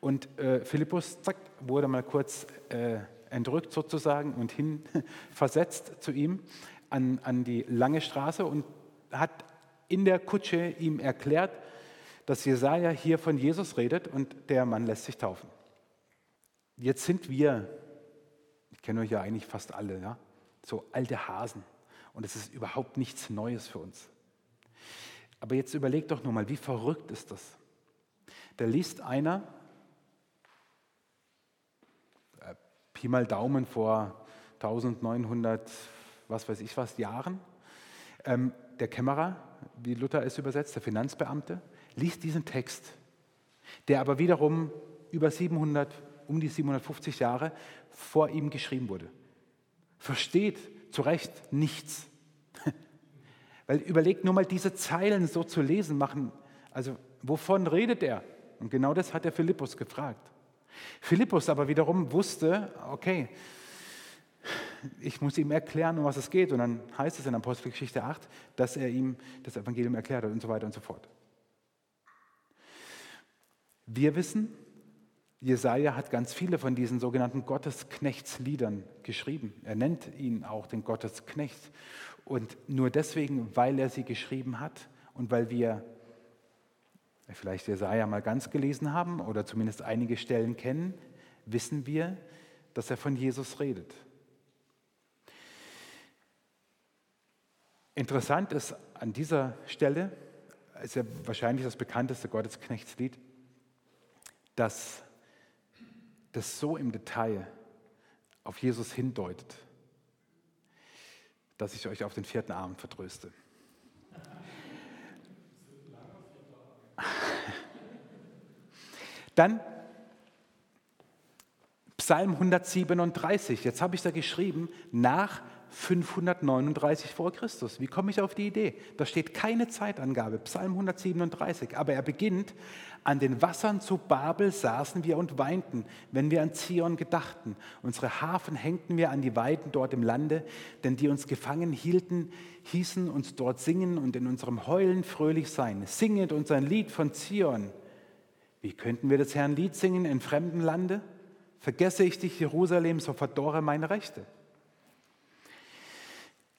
und äh, Philippus, zack, wurde mal kurz äh, entrückt sozusagen und hin versetzt zu ihm an, an die lange Straße und hat in der Kutsche ihm erklärt, dass Jesaja hier von Jesus redet und der Mann lässt sich taufen. Jetzt sind wir, ich kenne euch ja eigentlich fast alle, ja, so alte Hasen. Und es ist überhaupt nichts Neues für uns. Aber jetzt überlegt doch nur mal, wie verrückt ist das? Da liest einer, äh, Pi mal Daumen vor 1900, was weiß ich was, Jahren, ähm, der Kämmerer, wie Luther es übersetzt, der Finanzbeamte, liest diesen Text, der aber wiederum über 700, um die 750 Jahre vor ihm geschrieben wurde. Versteht zu Recht nichts. Weil überlegt nur mal, diese Zeilen so zu lesen machen, also wovon redet er? Und genau das hat der Philippus gefragt. Philippus aber wiederum wusste, okay, ich muss ihm erklären, um was es geht. Und dann heißt es in Apostelgeschichte 8, dass er ihm das Evangelium erklärt hat und so weiter und so fort. Wir wissen, Jesaja hat ganz viele von diesen sogenannten Gottesknechtsliedern geschrieben. Er nennt ihn auch den Gottesknecht. Und nur deswegen, weil er sie geschrieben hat und weil wir vielleicht Jesaja mal ganz gelesen haben oder zumindest einige Stellen kennen, wissen wir, dass er von Jesus redet. Interessant ist an dieser Stelle, ist ja wahrscheinlich das bekannteste Gottesknechtslied, dass das so im Detail auf Jesus hindeutet, dass ich euch auf den vierten Abend vertröste. Dann Psalm 137. Jetzt habe ich da geschrieben, nach 539 vor Christus. Wie komme ich auf die Idee? Da steht keine Zeitangabe, Psalm 137, aber er beginnt, an den Wassern zu Babel saßen wir und weinten, wenn wir an Zion gedachten. Unsere Hafen hängten wir an die Weiden dort im Lande, denn die uns gefangen hielten, hießen uns dort singen und in unserem Heulen fröhlich sein. Singet uns ein Lied von Zion. Wie könnten wir das Herrn Lied singen in fremdem Lande? Vergesse ich dich, Jerusalem, so verdorre meine Rechte.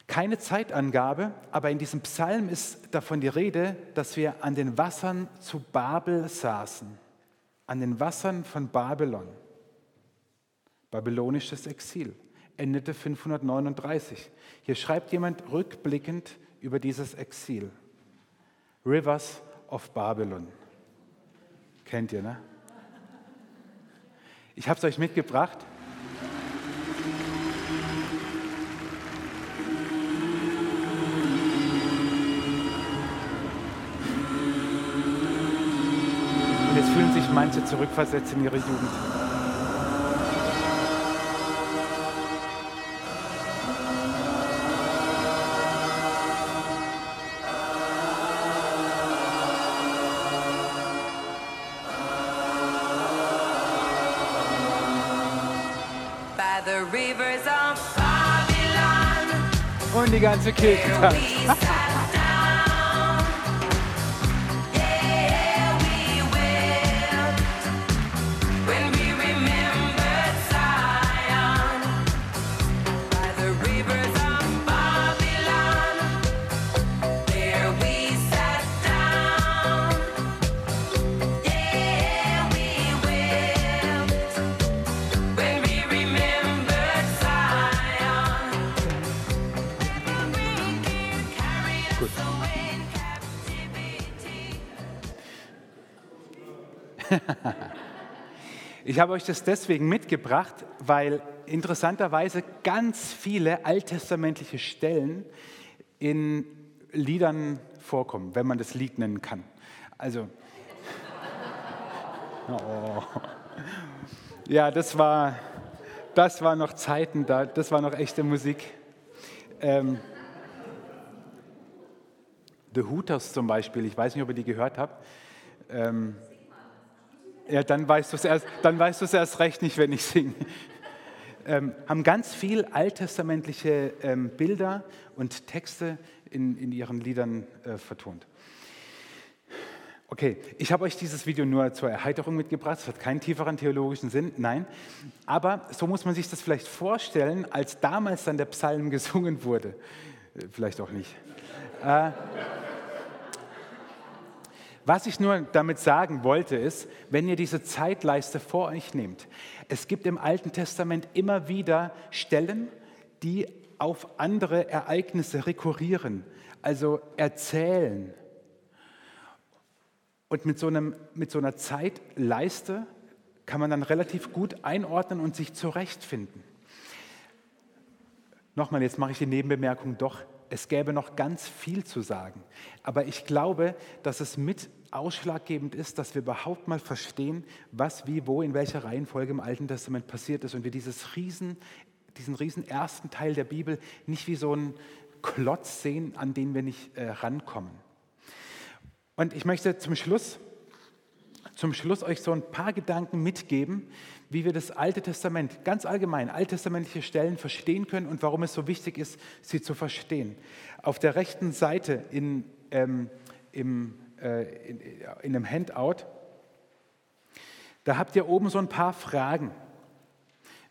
Keine Zeitangabe, aber in diesem Psalm ist davon die Rede, dass wir an den Wassern zu Babel saßen, an den Wassern von Babylon. Babylonisches Exil endete 539. Hier schreibt jemand rückblickend über dieses Exil. Rivers of Babylon. Kennt ihr, ne? Ich habe es euch mitgebracht. fühlen sich manche zurückversetzt in ihre Jugend. Die ganze Kirche. Ich habe euch das deswegen mitgebracht, weil interessanterweise ganz viele alttestamentliche Stellen in Liedern vorkommen, wenn man das Lied nennen kann. Also, oh. ja, das war, das war noch Zeiten da, das war noch echte Musik. Ähm, The Hooters zum Beispiel, ich weiß nicht, ob ihr die gehört habt. Ähm, ja, dann weißt du es erst, weißt erst recht nicht, wenn ich singe. Ähm, haben ganz viel alttestamentliche ähm, Bilder und Texte in, in ihren Liedern äh, vertont. Okay, ich habe euch dieses Video nur zur Erheiterung mitgebracht. Es hat keinen tieferen theologischen Sinn, nein. Aber so muss man sich das vielleicht vorstellen, als damals dann der Psalm gesungen wurde. Äh, vielleicht auch nicht. Äh, Was ich nur damit sagen wollte, ist, wenn ihr diese Zeitleiste vor euch nehmt, es gibt im Alten Testament immer wieder Stellen, die auf andere Ereignisse rekurrieren, also erzählen. Und mit so, einem, mit so einer Zeitleiste kann man dann relativ gut einordnen und sich zurechtfinden. Nochmal, jetzt mache ich die Nebenbemerkung doch, es gäbe noch ganz viel zu sagen. Aber ich glaube, dass es mit ausschlaggebend ist, dass wir überhaupt mal verstehen, was, wie, wo, in welcher Reihenfolge im Alten Testament passiert ist und wir dieses riesen, diesen riesen ersten Teil der Bibel nicht wie so einen Klotz sehen, an den wir nicht äh, rankommen. Und ich möchte zum Schluss, zum Schluss euch so ein paar Gedanken mitgeben, wie wir das Alte Testament, ganz allgemein, alttestamentliche Stellen verstehen können und warum es so wichtig ist, sie zu verstehen. Auf der rechten Seite in, ähm, im, äh, in, in einem Handout, da habt ihr oben so ein paar Fragen.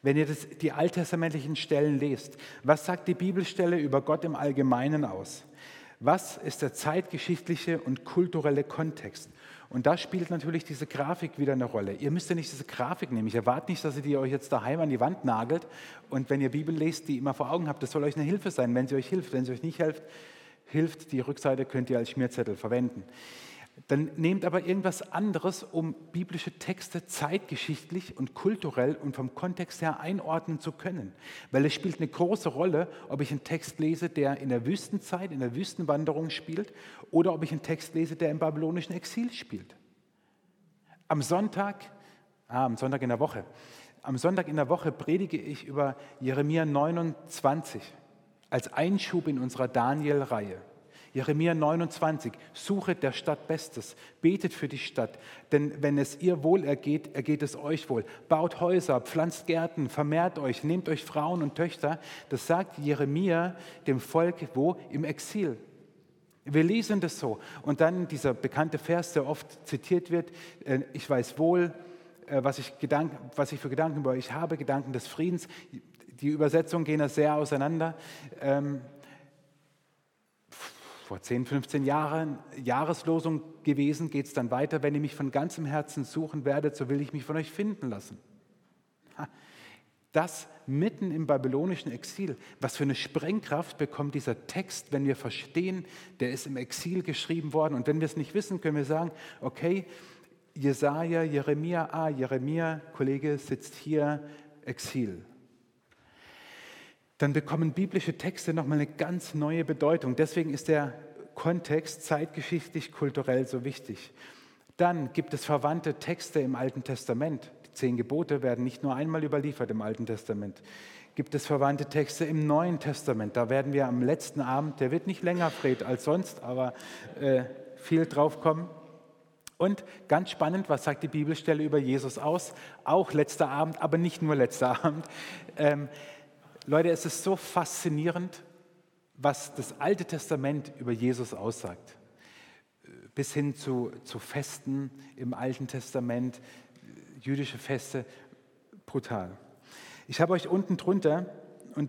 Wenn ihr das, die alttestamentlichen Stellen lest, was sagt die Bibelstelle über Gott im Allgemeinen aus? Was ist der zeitgeschichtliche und kulturelle Kontext? Und da spielt natürlich diese Grafik wieder eine Rolle. Ihr müsst ja nicht diese Grafik nehmen. Ich erwarte nicht, dass ihr die euch jetzt daheim an die Wand nagelt und wenn ihr Bibel lest, die immer vor Augen habt, das soll euch eine Hilfe sein, wenn sie euch hilft. Wenn sie euch nicht hilft, hilft die Rückseite, könnt ihr als Schmierzettel verwenden. Dann nehmt aber irgendwas anderes, um biblische Texte zeitgeschichtlich und kulturell und vom Kontext her einordnen zu können. Weil es spielt eine große Rolle, ob ich einen Text lese, der in der Wüstenzeit, in der Wüstenwanderung spielt, oder ob ich einen Text lese, der im babylonischen Exil spielt. Am Sonntag, ah, am Sonntag in der Woche, am Sonntag in der Woche predige ich über Jeremia 29 als Einschub in unserer Daniel-Reihe. Jeremia 29, suchet der Stadt Bestes, betet für die Stadt, denn wenn es ihr wohl ergeht, ergeht es euch wohl. Baut Häuser, pflanzt Gärten, vermehrt euch, nehmt euch Frauen und Töchter. Das sagt Jeremia dem Volk wo? Im Exil. Wir lesen das so. Und dann dieser bekannte Vers, der oft zitiert wird, äh, ich weiß wohl, äh, was ich, Gedanken, was ich für Gedanken über euch habe, Gedanken des Friedens. Die Übersetzungen gehen da sehr auseinander. Vor 10, 15 Jahren Jahreslosung gewesen, geht es dann weiter, wenn ihr mich von ganzem Herzen suchen werdet, so will ich mich von euch finden lassen. Das mitten im babylonischen Exil. Was für eine Sprengkraft bekommt dieser Text, wenn wir verstehen, der ist im Exil geschrieben worden. Und wenn wir es nicht wissen, können wir sagen, okay, Jesaja, Jeremia, ah, Jeremia, Kollege sitzt hier, Exil dann bekommen biblische Texte nochmal eine ganz neue Bedeutung. Deswegen ist der Kontext zeitgeschichtlich, kulturell so wichtig. Dann gibt es verwandte Texte im Alten Testament. Die zehn Gebote werden nicht nur einmal überliefert im Alten Testament. Gibt es verwandte Texte im Neuen Testament? Da werden wir am letzten Abend, der wird nicht länger, Fred, als sonst, aber äh, viel drauf kommen. Und ganz spannend, was sagt die Bibelstelle über Jesus aus? Auch letzter Abend, aber nicht nur letzter Abend. Ähm, Leute, es ist so faszinierend, was das Alte Testament über Jesus aussagt. Bis hin zu, zu Festen im Alten Testament, jüdische Feste, brutal. Ich habe euch unten drunter, und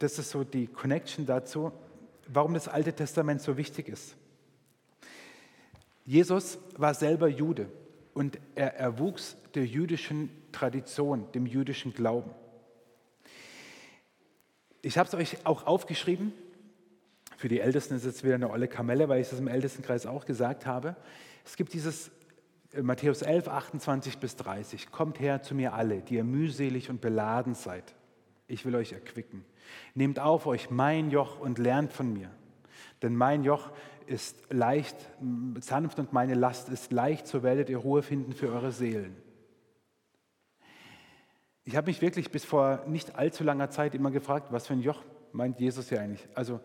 das ist so die Connection dazu, warum das Alte Testament so wichtig ist. Jesus war selber Jude und er erwuchs der jüdischen Tradition, dem jüdischen Glauben. Ich habe es euch auch aufgeschrieben. Für die Ältesten ist es wieder eine olle Kamelle, weil ich das im Ältestenkreis auch gesagt habe. Es gibt dieses äh, Matthäus 11, 28 bis 30. Kommt her zu mir alle, die ihr mühselig und beladen seid. Ich will euch erquicken. Nehmt auf euch mein Joch und lernt von mir. Denn mein Joch ist leicht, sanft und meine Last ist leicht, so werdet ihr Ruhe finden für eure Seelen. Ich habe mich wirklich bis vor nicht allzu langer Zeit immer gefragt, was für ein Joch meint Jesus ja eigentlich? Also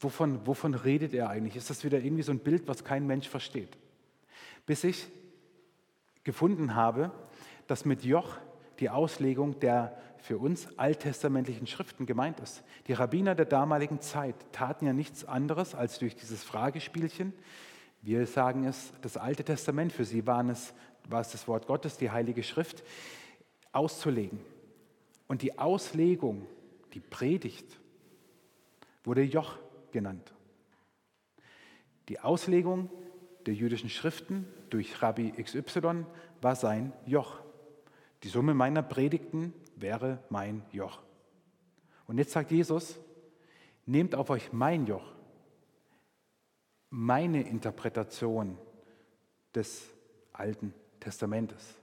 wovon, wovon redet er eigentlich? Ist das wieder irgendwie so ein Bild, was kein Mensch versteht? Bis ich gefunden habe, dass mit Joch die Auslegung der für uns alttestamentlichen Schriften gemeint ist. Die Rabbiner der damaligen Zeit taten ja nichts anderes als durch dieses Fragespielchen. Wir sagen es, das Alte Testament, für sie waren es, war es das Wort Gottes, die Heilige Schrift auszulegen. Und die Auslegung, die Predigt, wurde Joch genannt. Die Auslegung der jüdischen Schriften durch Rabbi XY war sein Joch. Die Summe meiner Predigten wäre mein Joch. Und jetzt sagt Jesus, nehmt auf euch mein Joch, meine Interpretation des Alten Testamentes.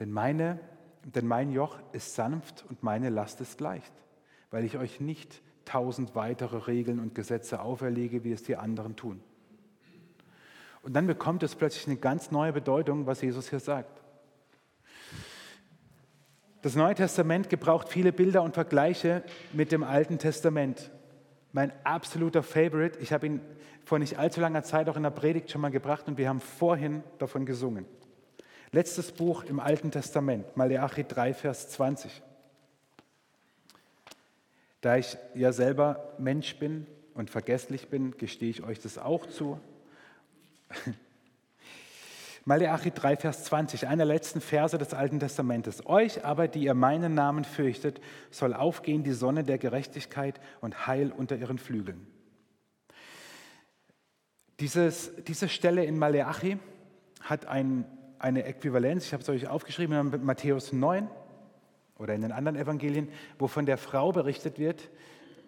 Denn, meine, denn mein Joch ist sanft und meine Last ist leicht, weil ich euch nicht tausend weitere Regeln und Gesetze auferlege, wie es die anderen tun. Und dann bekommt es plötzlich eine ganz neue Bedeutung, was Jesus hier sagt. Das Neue Testament gebraucht viele Bilder und Vergleiche mit dem Alten Testament. Mein absoluter Favorite, ich habe ihn vor nicht allzu langer Zeit auch in der Predigt schon mal gebracht und wir haben vorhin davon gesungen. Letztes Buch im Alten Testament, Maleachi 3, Vers 20. Da ich ja selber Mensch bin und vergesslich bin, gestehe ich euch das auch zu. Maleachi 3, Vers 20, einer letzten Verse des Alten Testamentes. Euch aber, die ihr meinen Namen fürchtet, soll aufgehen die Sonne der Gerechtigkeit und Heil unter ihren Flügeln. Dieses, diese Stelle in Maleachi hat ein, eine Äquivalenz, ich habe es euch aufgeschrieben, in Matthäus 9, oder in den anderen Evangelien, wo von der Frau berichtet wird,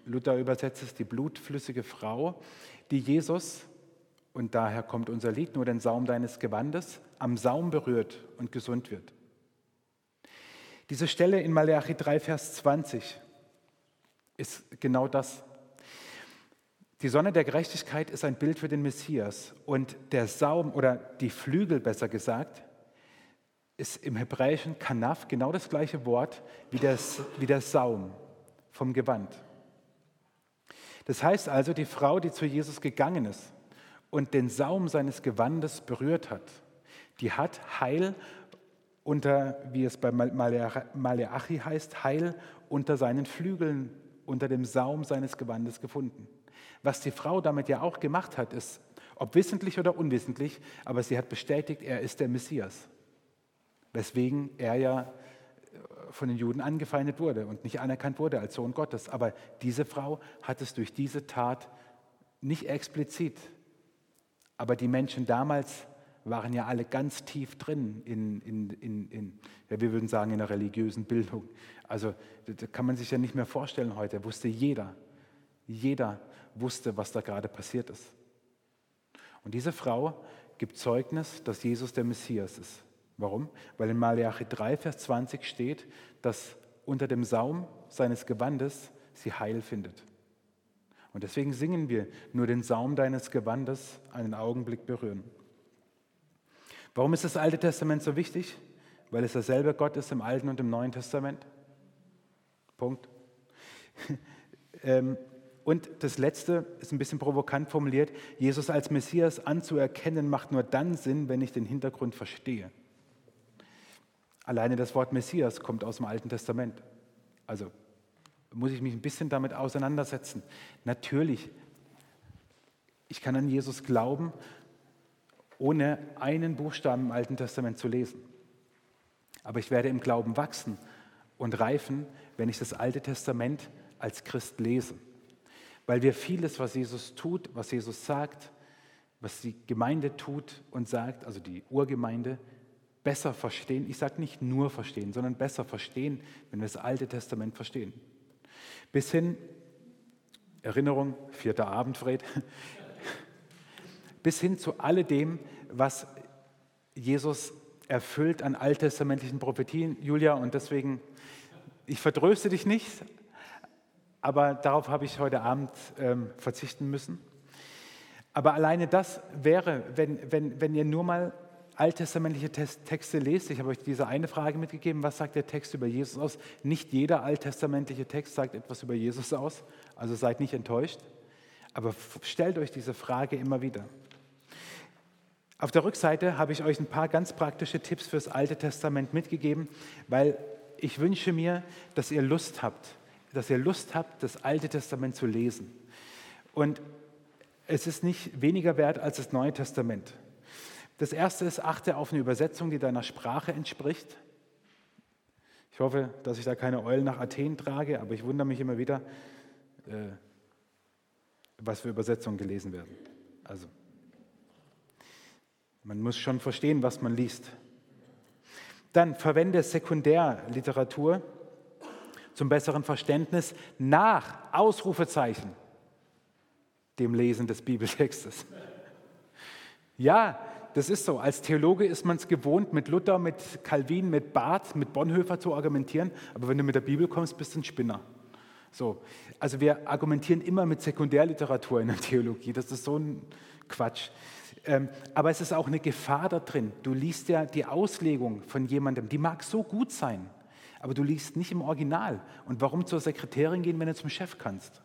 Luther übersetzt es die blutflüssige Frau, die Jesus, und daher kommt unser Lied, nur den Saum deines Gewandes, am Saum berührt und gesund wird. Diese Stelle in Malachi 3, Vers 20 ist genau das. Die Sonne der Gerechtigkeit ist ein Bild für den Messias und der Saum oder die Flügel besser gesagt ist im Hebräischen Kanaf genau das gleiche Wort wie, das, wie der Saum vom Gewand. Das heißt also, die Frau, die zu Jesus gegangen ist und den Saum seines Gewandes berührt hat, die hat Heil unter, wie es bei Maleachi heißt, Heil unter seinen Flügeln, unter dem Saum seines Gewandes gefunden. Was die Frau damit ja auch gemacht hat, ist, ob wissentlich oder unwissentlich, aber sie hat bestätigt, er ist der Messias weswegen er ja äh, von den Juden angefeindet wurde und nicht anerkannt wurde als Sohn Gottes. Aber diese Frau hat es durch diese Tat nicht explizit. Aber die Menschen damals waren ja alle ganz tief drin in, in, in, in ja, wir würden sagen, in der religiösen Bildung. Also das kann man sich ja nicht mehr vorstellen heute. Wusste jeder, jeder wusste, was da gerade passiert ist. Und diese Frau gibt Zeugnis, dass Jesus der Messias ist. Warum? Weil in Malachi 3, Vers 20 steht, dass unter dem Saum seines Gewandes sie Heil findet. Und deswegen singen wir, nur den Saum deines Gewandes einen Augenblick berühren. Warum ist das Alte Testament so wichtig? Weil es derselbe Gott ist im Alten und im Neuen Testament. Punkt. Ähm, und das Letzte ist ein bisschen provokant formuliert. Jesus als Messias anzuerkennen macht nur dann Sinn, wenn ich den Hintergrund verstehe. Alleine das Wort Messias kommt aus dem Alten Testament. Also muss ich mich ein bisschen damit auseinandersetzen. Natürlich, ich kann an Jesus glauben, ohne einen Buchstaben im Alten Testament zu lesen. Aber ich werde im Glauben wachsen und reifen, wenn ich das Alte Testament als Christ lese. Weil wir vieles, was Jesus tut, was Jesus sagt, was die Gemeinde tut und sagt, also die Urgemeinde, besser verstehen. Ich sage nicht nur verstehen, sondern besser verstehen, wenn wir das Alte Testament verstehen. Bis hin, Erinnerung, vierter Abend, Fred, bis hin zu alledem, was Jesus erfüllt an alttestamentlichen Prophetien, Julia, und deswegen, ich vertröste dich nicht, aber darauf habe ich heute Abend ähm, verzichten müssen. Aber alleine das wäre, wenn, wenn, wenn ihr nur mal alttestamentliche Texte lest, ich habe euch diese eine Frage mitgegeben, was sagt der Text über Jesus aus? Nicht jeder alttestamentliche Text sagt etwas über Jesus aus, also seid nicht enttäuscht, aber stellt euch diese Frage immer wieder. Auf der Rückseite habe ich euch ein paar ganz praktische Tipps fürs Alte Testament mitgegeben, weil ich wünsche mir, dass ihr Lust habt, dass ihr Lust habt, das Alte Testament zu lesen. Und es ist nicht weniger wert als das Neue Testament. Das erste ist, achte auf eine Übersetzung, die deiner Sprache entspricht. Ich hoffe, dass ich da keine Eulen nach Athen trage, aber ich wundere mich immer wieder, äh, was für Übersetzungen gelesen werden. Also, Man muss schon verstehen, was man liest. Dann verwende Sekundärliteratur zum besseren Verständnis nach Ausrufezeichen dem Lesen des Bibeltextes. Ja, das ist so. Als Theologe ist man es gewohnt, mit Luther, mit Calvin, mit Barth, mit Bonhoeffer zu argumentieren. Aber wenn du mit der Bibel kommst, bist du ein Spinner. So. Also wir argumentieren immer mit Sekundärliteratur in der Theologie. Das ist so ein Quatsch. Ähm, aber es ist auch eine Gefahr da drin. Du liest ja die Auslegung von jemandem, die mag so gut sein, aber du liest nicht im Original. Und warum zur Sekretärin gehen, wenn du zum Chef kannst?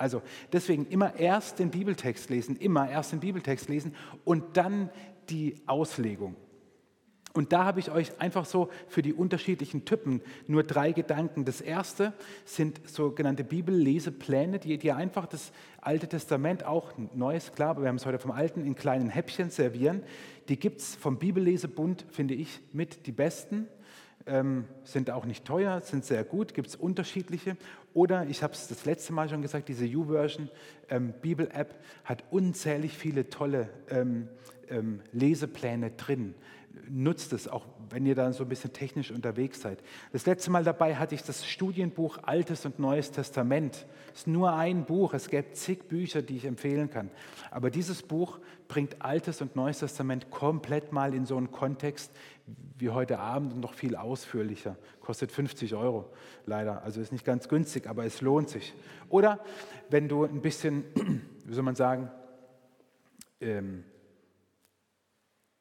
Also deswegen immer erst den Bibeltext lesen, immer erst den Bibeltext lesen und dann die Auslegung. Und da habe ich euch einfach so für die unterschiedlichen Typen nur drei Gedanken. Das erste sind sogenannte Bibellesepläne, die dir einfach das Alte Testament, auch Neues, klar, aber wir haben es heute vom Alten, in kleinen Häppchen servieren. Die gibt es vom Bibellesebund, finde ich, mit die besten. Ähm, sind auch nicht teuer, sind sehr gut, gibt es unterschiedliche. Oder, ich habe es das letzte Mal schon gesagt, diese YouVersion ähm, Bibel-App hat unzählig viele tolle ähm, ähm Lesepläne drin nutzt es, auch wenn ihr da so ein bisschen technisch unterwegs seid. Das letzte Mal dabei hatte ich das Studienbuch Altes und Neues Testament. Es ist nur ein Buch, es gibt zig Bücher, die ich empfehlen kann. Aber dieses Buch bringt Altes und Neues Testament komplett mal in so einen Kontext wie heute Abend und noch viel ausführlicher. Kostet 50 Euro leider, also ist nicht ganz günstig, aber es lohnt sich. Oder wenn du ein bisschen, wie soll man sagen, ähm,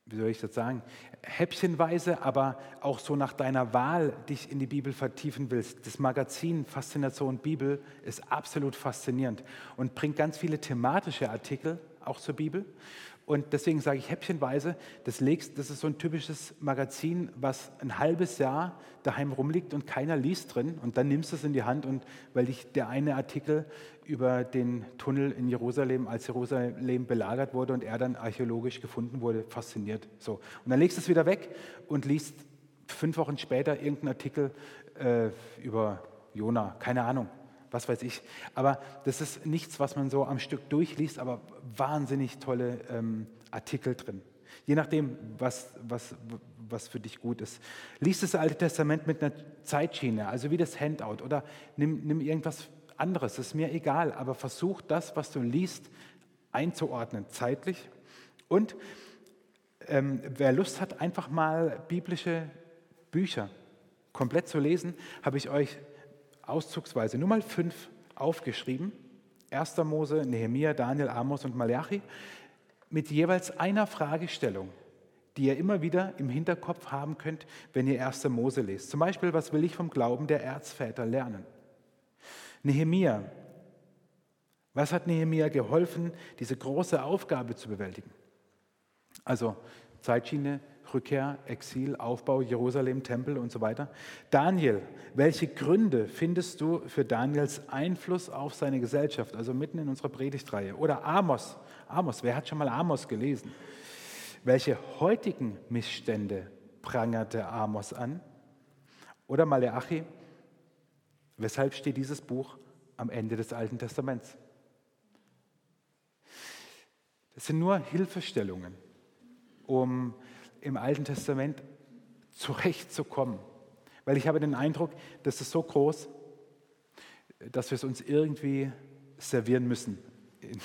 wie soll ich das sagen, häppchenweise, aber auch so nach deiner Wahl dich in die Bibel vertiefen willst. Das Magazin Faszination Bibel ist absolut faszinierend und bringt ganz viele thematische Artikel auch zur Bibel. Und deswegen sage ich häppchenweise, das, legst, das ist so ein typisches Magazin, was ein halbes Jahr daheim rumliegt und keiner liest drin. Und dann nimmst du es in die Hand und weil dich der eine Artikel über den Tunnel in Jerusalem, als Jerusalem belagert wurde und er dann archäologisch gefunden wurde, fasziniert. So. Und dann legst du es wieder weg und liest fünf Wochen später irgendeinen Artikel äh, über Jona, keine Ahnung was weiß ich. Aber das ist nichts, was man so am Stück durchliest, aber wahnsinnig tolle ähm, Artikel drin. Je nachdem, was, was, was für dich gut ist. Lies das Alte Testament mit einer Zeitschiene, also wie das Handout, oder nimm, nimm irgendwas anderes, ist mir egal, aber versuch das, was du liest, einzuordnen, zeitlich. Und ähm, wer Lust hat, einfach mal biblische Bücher komplett zu lesen, habe ich euch auszugsweise nur mal fünf aufgeschrieben. 1. Mose, Nehemiah, Daniel, Amos und Malachi mit jeweils einer Fragestellung, die ihr immer wieder im Hinterkopf haben könnt, wenn ihr 1. Mose lest. Zum Beispiel, was will ich vom Glauben der Erzväter lernen? Nehemiah, was hat Nehemiah geholfen, diese große Aufgabe zu bewältigen? Also Zeitschiene Rückkehr, Exil, Aufbau, Jerusalem, Tempel und so weiter. Daniel, welche Gründe findest du für Daniels Einfluss auf seine Gesellschaft? Also mitten in unserer Predigtreihe. Oder Amos. Amos, wer hat schon mal Amos gelesen? Welche heutigen Missstände prangerte Amos an? Oder Maleachi, weshalb steht dieses Buch am Ende des Alten Testaments? Das sind nur Hilfestellungen, um im Alten Testament zurechtzukommen. Weil ich habe den Eindruck, das ist so groß, dass wir es uns irgendwie servieren müssen in,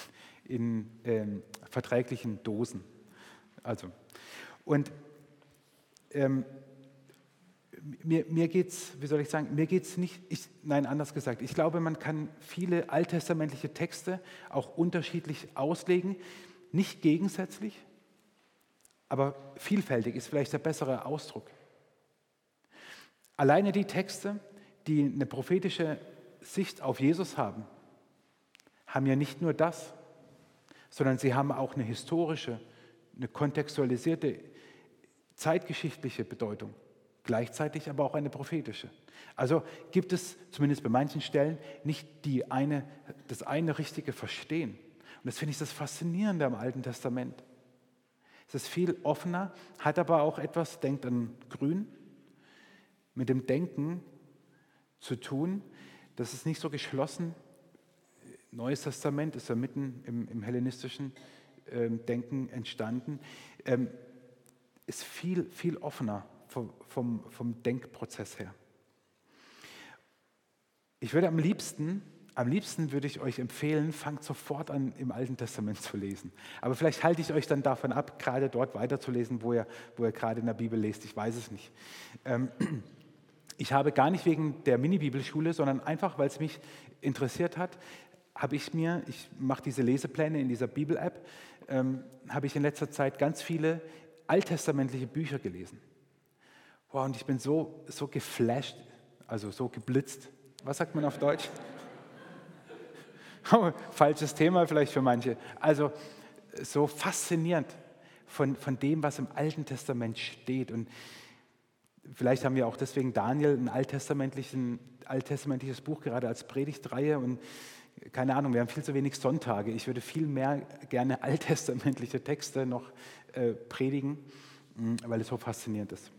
in ähm, verträglichen Dosen. Also, und ähm, mir, mir geht es, wie soll ich sagen, mir geht es nicht, ich, nein, anders gesagt, ich glaube, man kann viele alttestamentliche Texte auch unterschiedlich auslegen, nicht gegensätzlich, aber vielfältig ist vielleicht der bessere Ausdruck. Alleine die Texte, die eine prophetische Sicht auf Jesus haben, haben ja nicht nur das, sondern sie haben auch eine historische, eine kontextualisierte, zeitgeschichtliche Bedeutung, gleichzeitig aber auch eine prophetische. Also gibt es zumindest bei manchen Stellen nicht die eine, das eine richtige Verstehen. Und das finde ich das Faszinierende am Alten Testament. Es ist viel offener, hat aber auch etwas, denkt an Grün, mit dem Denken zu tun. Das ist nicht so geschlossen. Neues Testament ist ja mitten im, im hellenistischen ähm, Denken entstanden, ähm, ist viel, viel offener vom, vom, Denkprozess her. Ich würde am liebsten, am liebsten würde ich euch empfehlen, fangt sofort an, im Alten Testament zu lesen. Aber vielleicht halte ich euch dann davon ab, gerade dort weiterzulesen, wo ihr, wo ihr gerade in der Bibel lest. Ich weiß es nicht. Ähm, ich habe gar nicht wegen der Mini-Bibelschule, sondern einfach, weil es mich interessiert hat, habe ich mir, ich mache diese Lesepläne in dieser Bibel-App, ähm, habe ich in letzter Zeit ganz viele alttestamentliche Bücher gelesen. Wow, und ich bin so, so geflasht, also so geblitzt. Was sagt man auf Deutsch? Oh, falsches Thema vielleicht für manche. Also so faszinierend von, von dem, was im Alten Testament steht. Und vielleicht haben wir auch deswegen Daniel ein alttestamentlichen, alttestamentliches Buch gerade als Predigtreihe. Und keine Ahnung, wir haben viel zu wenig Sonntage. Ich würde viel mehr gerne alttestamentliche Texte noch äh, predigen, weil es so faszinierend ist.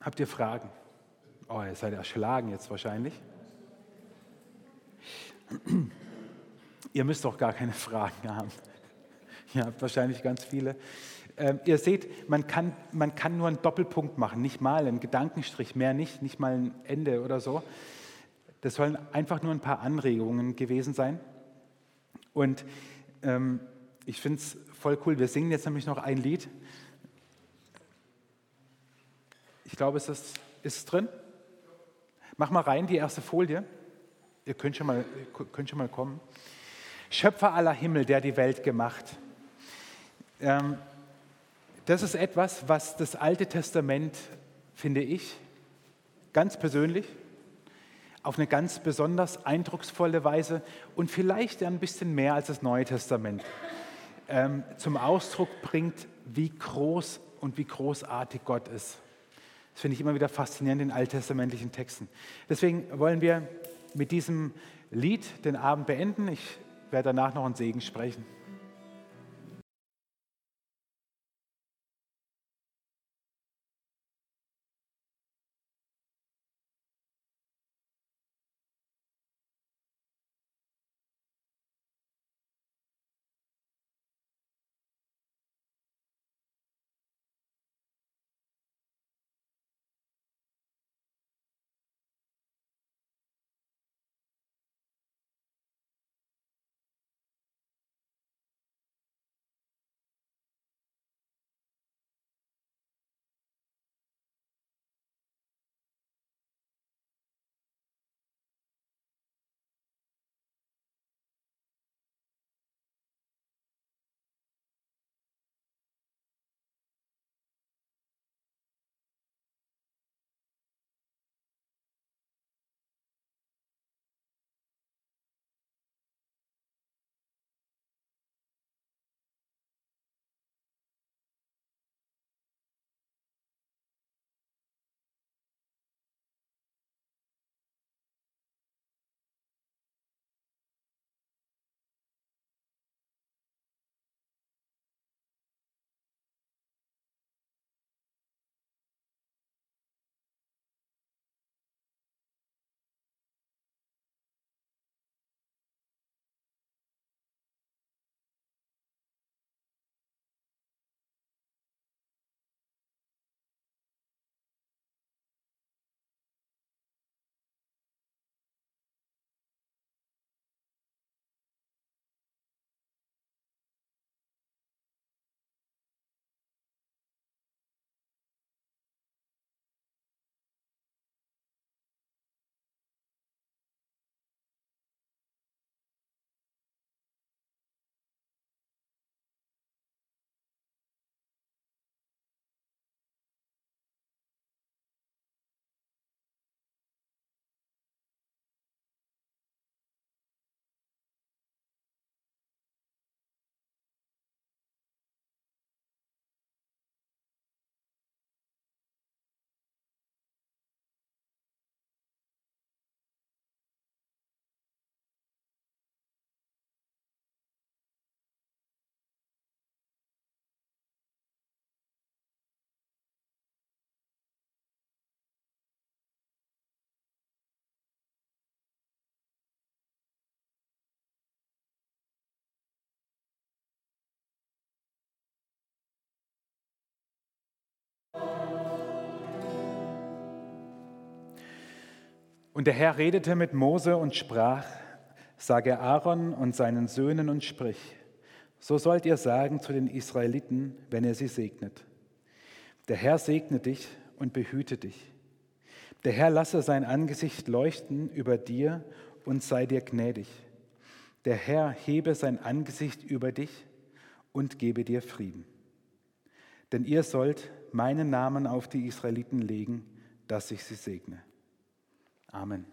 Habt ihr Fragen? Oh, ihr seid erschlagen jetzt wahrscheinlich. Ihr müsst doch gar keine Fragen haben. Ihr habt wahrscheinlich ganz viele. Ähm, ihr seht, man kann, man kann nur einen Doppelpunkt machen, nicht mal einen Gedankenstrich, mehr nicht, nicht mal ein Ende oder so. Das sollen einfach nur ein paar Anregungen gewesen sein. Und ähm, ich finde es voll cool. Wir singen jetzt nämlich noch ein Lied. Ich glaube, es ist, ist drin. Mach mal rein die erste Folie. Ihr könnt schon mal, könnt schon mal kommen. Schöpfer aller Himmel, der die Welt gemacht. Ähm, das ist etwas, was das Alte Testament, finde ich, ganz persönlich, auf eine ganz besonders eindrucksvolle Weise und vielleicht ein bisschen mehr als das Neue Testament ähm, zum Ausdruck bringt, wie groß und wie großartig Gott ist. Das finde ich immer wieder faszinierend in alttestamentlichen Texten. Deswegen wollen wir mit diesem Lied den Abend beenden. Ich werde danach noch einen Segen sprechen. Und der Herr redete mit Mose und sprach, sage Aaron und seinen Söhnen und sprich, so sollt ihr sagen zu den Israeliten, wenn er sie segnet. Der Herr segne dich und behüte dich. Der Herr lasse sein Angesicht leuchten über dir und sei dir gnädig. Der Herr hebe sein Angesicht über dich und gebe dir Frieden. Denn ihr sollt meinen Namen auf die Israeliten legen, dass ich sie segne. Amen.